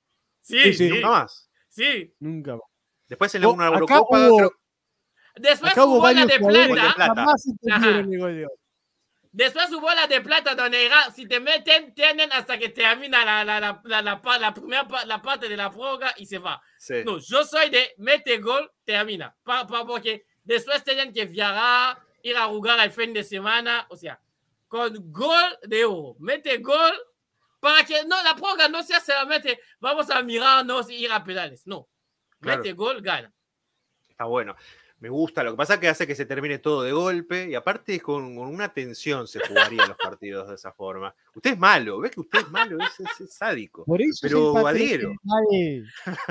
Sí, Sí. Nunca más. sí. nunca. Después en la Oh, una Eurocopa, hubo- creo- Después Acá hubo la de plata. de. Jamás entendieron Después hubo la de plata donde si te meten, tienen hasta que termina la, la, la, la, la, pa- la primera la parte de la prórroga y se va. sí. No, yo soy de mete gol, termina. Pa, pa- porque después tienen que viajar, ir a jugar el fin de semana. O sea, con gol de oro. Mete gol para que no, la prórroga no sea solamente vamos a mirarnos y ir a pedales. No. Claro. Mete gol, gana. Está bueno. Me gusta. Lo que pasa es que hace que se termine todo de golpe y aparte con, con una tensión se jugarían los partidos de esa forma. Usted es malo, ¿ves que usted es malo? Es, es- es sádico. Por eso Pero adhiero.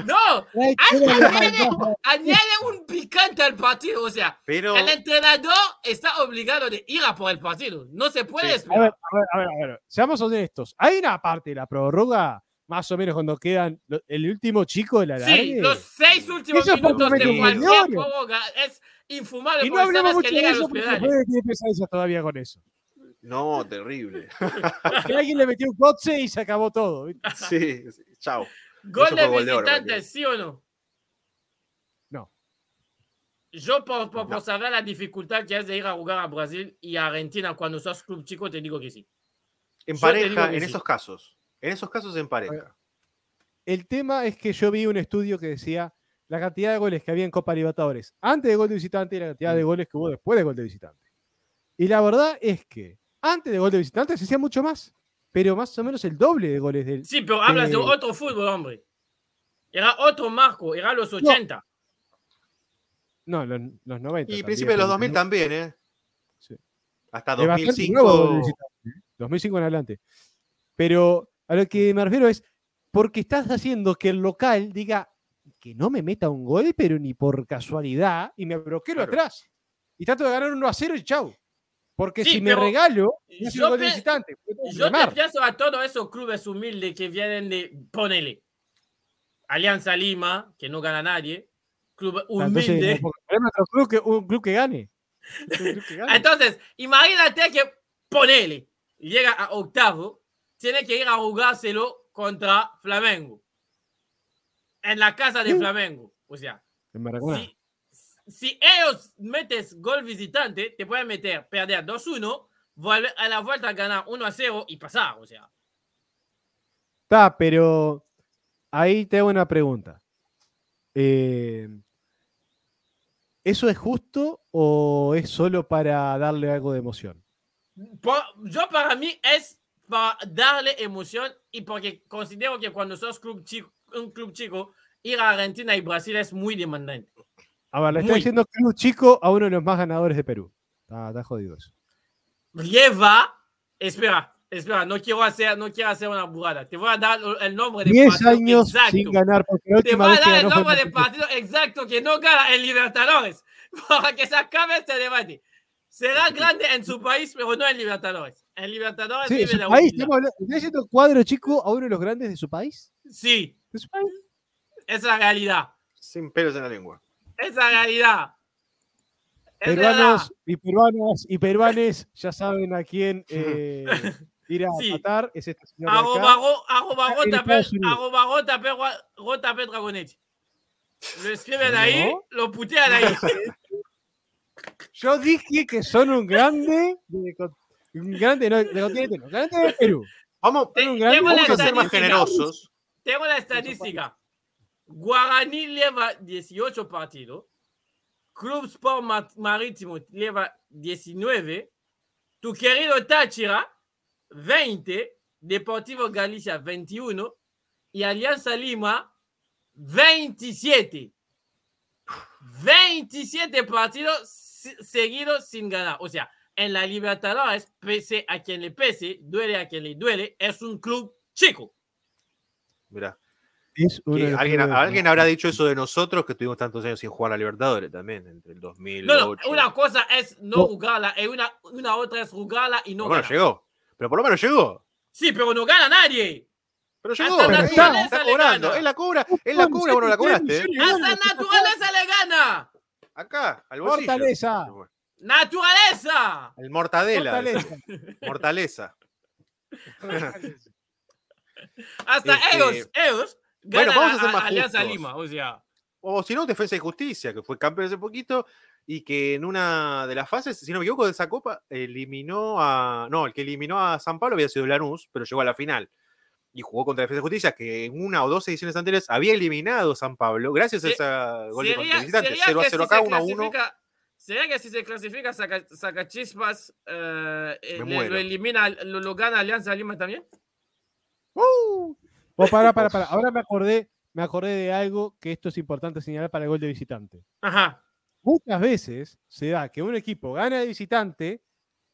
No, añade, añade un picante al partido. O sea, Pero el entrenador está obligado de ir a por el partido. No se puede Sí. A ver, a ver, a ver, a ver. Seamos honestos. Hay una parte de la prórroga, más o menos cuando quedan lo- el último chico de la Sí, los seis últimos Eso es minutos de cualquier prórroga es infumable Y no sabes mucho que de llega a eso los porque se pedales. puede tener pesadillas todavía con eso. no, terrible. Que alguien le metió un coche y se acabó todo. Sí, sí, chao. Gol de visitante. ¿sí o no? No. Yo, por, por, por No. saber la dificultad que es de ir a jugar a Brasil y a Argentina cuando sos club chico, te digo que sí. En Yo pareja, en sí. esos casos. En esos casos en pareja. El tema es que yo vi un estudio que decía la cantidad de goles que había en Copa Libertadores antes de gol de visitante y la cantidad Mm. de goles que hubo después de gol de visitante. Y la verdad es que antes de gol de visitante se hacía mucho más, pero más o menos el doble de goles del. Sí, pero hablas de otro fútbol, hombre. Era otro marco, era los 80. No, los, los 90. Y también, principio de los pero 2000 no- también, ¿eh? Sí. Hasta es bastante nuevo gol de 2005. visitante, ¿eh? 2005 en adelante. Pero a lo que me refiero es porque estás haciendo que el local diga que no me meta un gol, pero ni por casualidad, y me bloqueo Claro. atrás. Y trato de ganar 1 a 0 y chau. Porque Sí, si me regalo, hace yo un gol de visitante. Yo te pienso a todos esos clubes humildes que vienen de, ponele, Alianza Lima, que no gana nadie, club Ah, Entonces, humilde. otro club que, un club que gane. Un club que gane. Entonces, imagínate que ponele, llega a octavo, tiene que ir a jugárselo contra Flamengo. En la casa de Sí. Flamengo. O sea, si, si ellos metes gol visitante, te pueden meter, perder 2-1, volver a la vuelta a ganar 1-0 y pasar. O sea, Está, pero ahí te hago una pregunta. Eh, ¿Eso es justo o es solo para darle algo de emoción? Yo para mí es para darle emoción y porque considero que cuando sos club chico, un club chico, ir a Argentina y Brasil es muy demandante. A ver, le está Muy. diciendo club chico a uno de los más ganadores de Perú. Está, está jodido eso. Lleva, espera, espera, no quiero hacer, no quiero hacer una burrada. Te voy a dar el nombre de 10 partido años exacto. sin ganar, porque Te voy a dar el nombre de partido exacto que no gana en Libertadores para que se acabe este debate. Será grande en su país, pero no en Libertadores. En Libertadores Sí, vive la país, ¿está diciendo cuadro chico a uno de los grandes de su país? Sí, ¿De su país? es la realidad. Sin pelos en la lengua. Es la realidad. Es verdad. Peruanos y peruanas y peruanes ya saben a quién eh, ir a Sí. matar. Es este señor de acá. Arroba, ro- arroba en rota pe- Estados Unidos. arroba rota pe- gua- rota pe Dragonetti. Lo escriben ahí, No. lo putean ahí. Yo dije que son un grande de, grande no, no, grande de Perú. Vamos, Te- vamos a ser más estadística. generosos. Tengo la estadística. Guaraní lleva 18 partidos. Club Sport Ma- Marítimo lleva 19. Tu querido Táchira, 20. Deportivo Galicia, 21. Y Alianza Lima, 27. 27 partidos seguidos sin ganar. O sea, en la Libertadores, pese a quien le pese, duele a quien le duele, es un club chico. Los alguien, habrá dicho eso de nosotros que estuvimos tantos años sin jugar a Libertadores también, entre el 2008. No, no, una cosa es no No. jugarla, y una, una otra es jugarla y no bueno, llegó. Pero por lo menos llegó. Sí, pero no gana nadie. Pero Hasta llegó. Pero está, está cobrando. Él la cobra, él la cobra, bueno, la cobraste. ¿eh? Hasta naturaleza le gana. Acá, al bolsillo. Fortaleza. Naturaleza. El mortadela. Mortaleza. Hasta Este, ellos, ellos bueno, vamos a ser a- más Alianza justos. Lima. O sea, O si no, Defensa y Justicia, que fue campeón hace poquito y que en una de las fases, si no me equivoco, de esa copa, eliminó a. No, el que eliminó a San Pablo había sido Lanús, pero llegó a la final. Y jugó contra Defensa y Justicia, que en una o dos ediciones anteriores había eliminado a San Pablo, gracias a ese gol de sería, visitante. sería 0 a que 0 si acá, se 1 a 1. Sería que si se clasifica saca, Sacachispas, eh, eh, le- muero. lo elimina, lo, lo gana Alianza Lima también. Oh, para, para, para. Ahora me acordé, me acordé de algo que esto es importante señalar para el gol de visitante. Ajá. Muchas veces se da que un equipo gana de visitante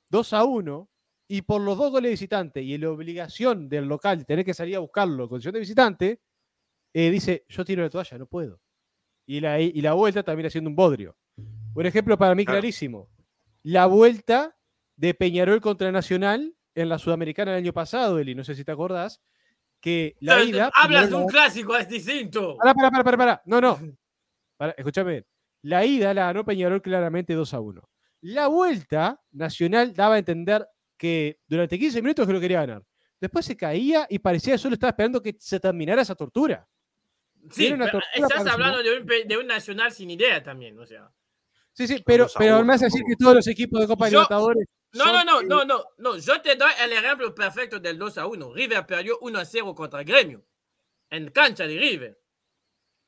2 a 1 y por los dos goles de visitante y la obligación del local de tener que salir a buscarlo en condición de visitante, eh, dice, yo tiro la toalla, no puedo. Y la, y la vuelta también haciendo un bodrio. Un ejemplo para mí clarísimo. La vuelta de Peñarol contra Nacional en la Sudamericana el año pasado, Eli, no sé si te acordás, que la ida... hablas de un clásico, es distinto. Pará, pará, pará, pará. No, no. Escúchame bien. La ida la ganó Peñarol claramente 2 a 1. La vuelta, Nacional daba a entender que durante 15 minutos que lo quería ganar. Después se caía y parecía que solo estaba esperando que se terminara esa tortura. Sí, tortura estás hablando de un, de un nacional sin idea también, o sea. Sí, sí, pero, 2 a pero 1, me hace decir que todos los equipos de Copa Yo- Libertadores. No, no, no, no, no, no. Yo te doy el ejemplo perfecto del 2 a 1. River perdió 1 a 0 contra Gremio. En cancha de River.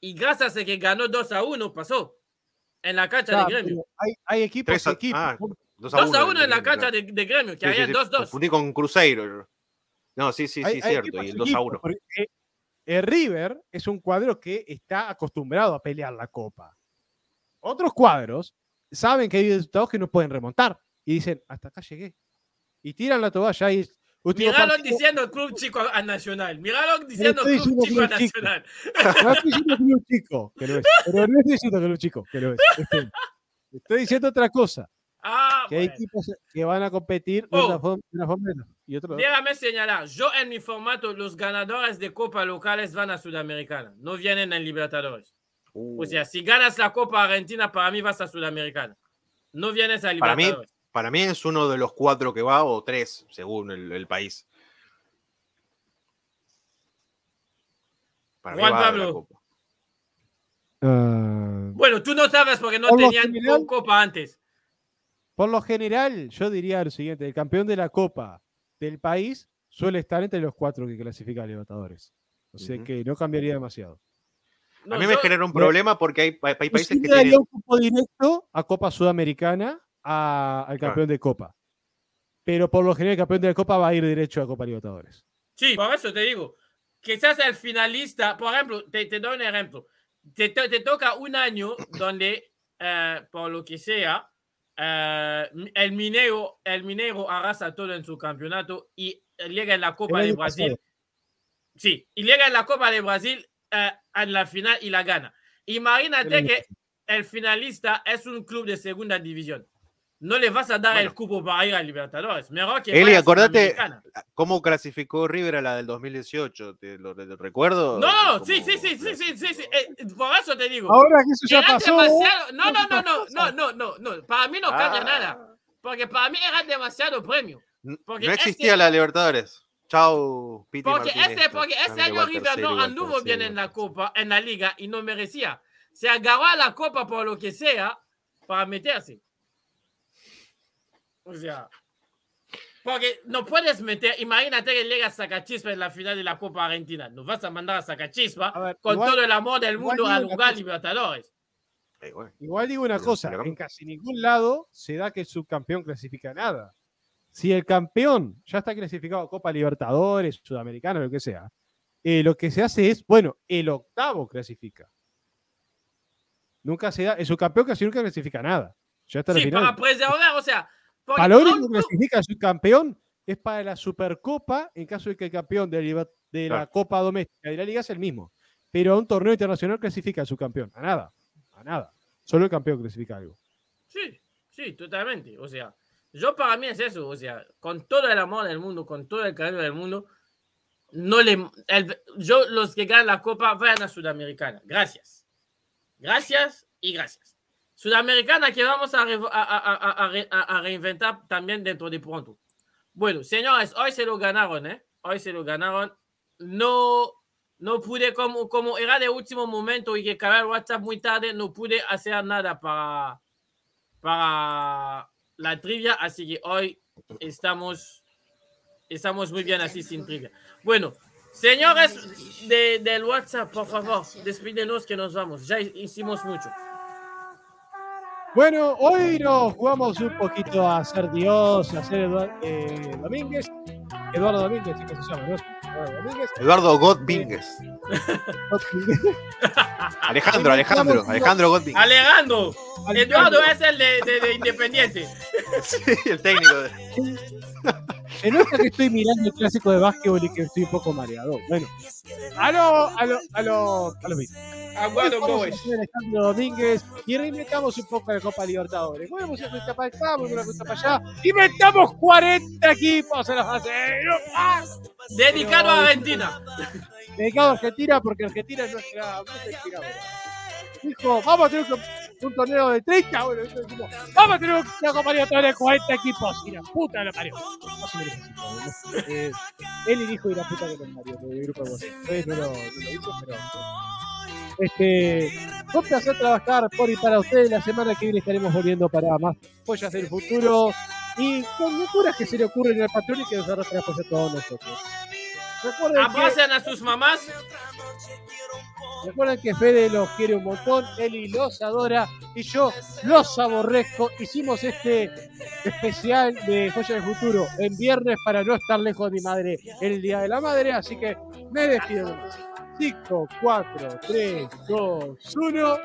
Y gracias a que ganó 2 a 1, pasó. En la cancha Claro, de Gremio. hay, hay equipos, 3 a, equipos. ah, 2 2 a 1 del en la cancha de, de Gremio, que Sí, había sí, 2 2. Confundí con Cruzeiro. No, sí, sí, hay- sí, hay cierto. Y el 2 a 1. equipos, porque, eh, el River es un cuadro que está acostumbrado a pelear la Copa. Otros cuadros saben que hay resultados que no pueden remontar y dicen, hasta acá llegué. Y tiran la toalla y partido- diciendo club chico a Nacional. Míralo diciendo estoy club chico a. Nacional. No estoy diciendo club chico, que lo es. Pero no estoy diciendo club chico, que lo es. Este, Estoy diciendo otra cosa, Ah, que hay bueno. equipos que van a competir de Oh. una forma, de una forma y otro. Déjame señalar, yo en mi formato, los ganadores de Copa locales van a Sudamericana, no vienen en Libertadores. Uh, O sea, si ganas la Copa Argentina, para mí vas a Sudamericana. No vienes a Para mí- Libertadores. para mí es uno de los cuatro que va, o tres, según el, el país. Para mí Juan Pablo. Ah, Bueno, tú no sabes porque no tenían general- Copa antes. por lo general, yo diría lo siguiente: el campeón de la Copa del país suele estar entre los cuatro que clasifican a Libertadores. O sea que no cambiaría demasiado. No, a mí me yo- genera un problema porque hay, hay países que tienen. un cupo directo a Copa Sudamericana a- al campeón de Copa. Pero por lo general, el campeón de la Copa va a ir derecho a Copa Libertadores. Sí, por eso te digo. Quizás el finalista, por ejemplo, te, te doy un ejemplo. Te, te- te toca un año donde, eh, por lo que sea, eh, el, minero, el minero arrasa todo en su campeonato y llega en la Copa de Brasil. pasado. Sí, y llega en la Copa de Brasil eh, en la final y la gana. Imagínate que el finalista es un club de segunda división. No le vas a dar Bueno. el cupo para ir a Libertadores. Mejor que Eli, acordate-. ¿Cómo clasificó River a la del 2018? ¿Te lo, te lo recuerdo? No, sí, sí, sí, sí, sí, sí, sí, eh, por eso te digo. Ahora que eso ya Era pasó. demasiado. No, no, no, no, cosa. no, no, no, no. Para mí no cambia Ah, nada. Porque para mí era demasiado premio. porque no este- existía la Libertadores. Chao, Piti Porque Martínez, este, porque este año River no anduvo bien en la. Copa, en la Liga y no merecía. Se agarró a la Copa por lo que sea para meterse. O sea, porque no puedes meter, imagínate que llega Sacachispa en la final de la Copa Argentina. Nos vas a mandar a Sacachispa A ver, con igual- todo el amor del mundo a digo una jugar cosa. Libertadores. Igual digo una cosa, en casi ningún lado se da que el subcampeón clasifica nada. Si el campeón ya está clasificado a Copa Libertadores, Sudamericana, lo que sea, eh, lo que se hace es, bueno, el octavo clasifica. Nunca se da, el subcampeón casi nunca clasifica nada. Ya está la Sí, final. para preservar, o sea, Para lo único no- que clasifica su campeón es para la Supercopa, en caso de que el campeón de, de la Claro. Copa Doméstica de la Liga es el mismo. Pero a un torneo internacional clasifica a su campeón. A nada. A nada. Solo el campeón clasifica algo. Sí, sí, totalmente. O sea, yo para mí es eso. O sea, con todo el amor del mundo, con todo el cariño del mundo, no le. el- yo, los que ganan la copa, vayan a Sudamericana. Gracias. Gracias y gracias. Sudamericana que vamos a, a- a- a reinventar también dentro de pronto. Bueno, señores, hoy se lo ganaron, ¿eh? Hoy se lo ganaron. No, no pude, como, como era de último momento y que acabé el WhatsApp muy tarde, no pude hacer nada para, para la trivia, así que hoy estamos, estamos muy bien así sin trivia. Bueno, señores de, del WhatsApp, por favor, despídenos que nos vamos. Ya hicimos mucho. Bueno, hoy nos jugamos un poquito a ser Dios, a ser Eduardo Domínguez. Eduardo Domínguez, ¿sí que se llama? Eduardo Godbingues. Alejandro, Alejandro, Alejandro Godbingues. Alejandro, Eduardo es el de, de- de Independiente. Sí, el técnico. Se nota que estoy mirando el clásico de básquetbol y que estoy un poco mareado. Bueno, a lo, a lo, a lo, a lo mismo. Aguado a hacer Alejandro Domínguez y reinventamos un poco la Copa Libertadores. Movemos una cuenta para acá, una cuenta para allá. Inventamos 40 equipos en la fase. Dedicado a Argentina. Dedicado a Argentina porque Argentina es nuestra. Dijo, vamos a tener un, un torneo de 30, bueno, nosotros vamos a tener una Libertadores de 40 equipos. Y la puta lo parió. Más o menos así, ¿no? Eh, él dijo y la puta lo parió, del grupo de. Ustedes no no lo dijo, pero... Este, un placer trabajar por y para ustedes. La semana que viene estaremos volviendo para más joyas del futuro y con locuras que se le ocurren al patrón y que nos arrastran a todos nosotros. Recuerden Abracen a sus mamás. Recuerden que Fede los quiere un montón, Eli los adora y yo los aborrezco. Hicimos este especial de Joyas del Futuro en viernes para no estar lejos de mi madre el Día de la Madre, así que me despido. 5, 4, 3, 2, 1.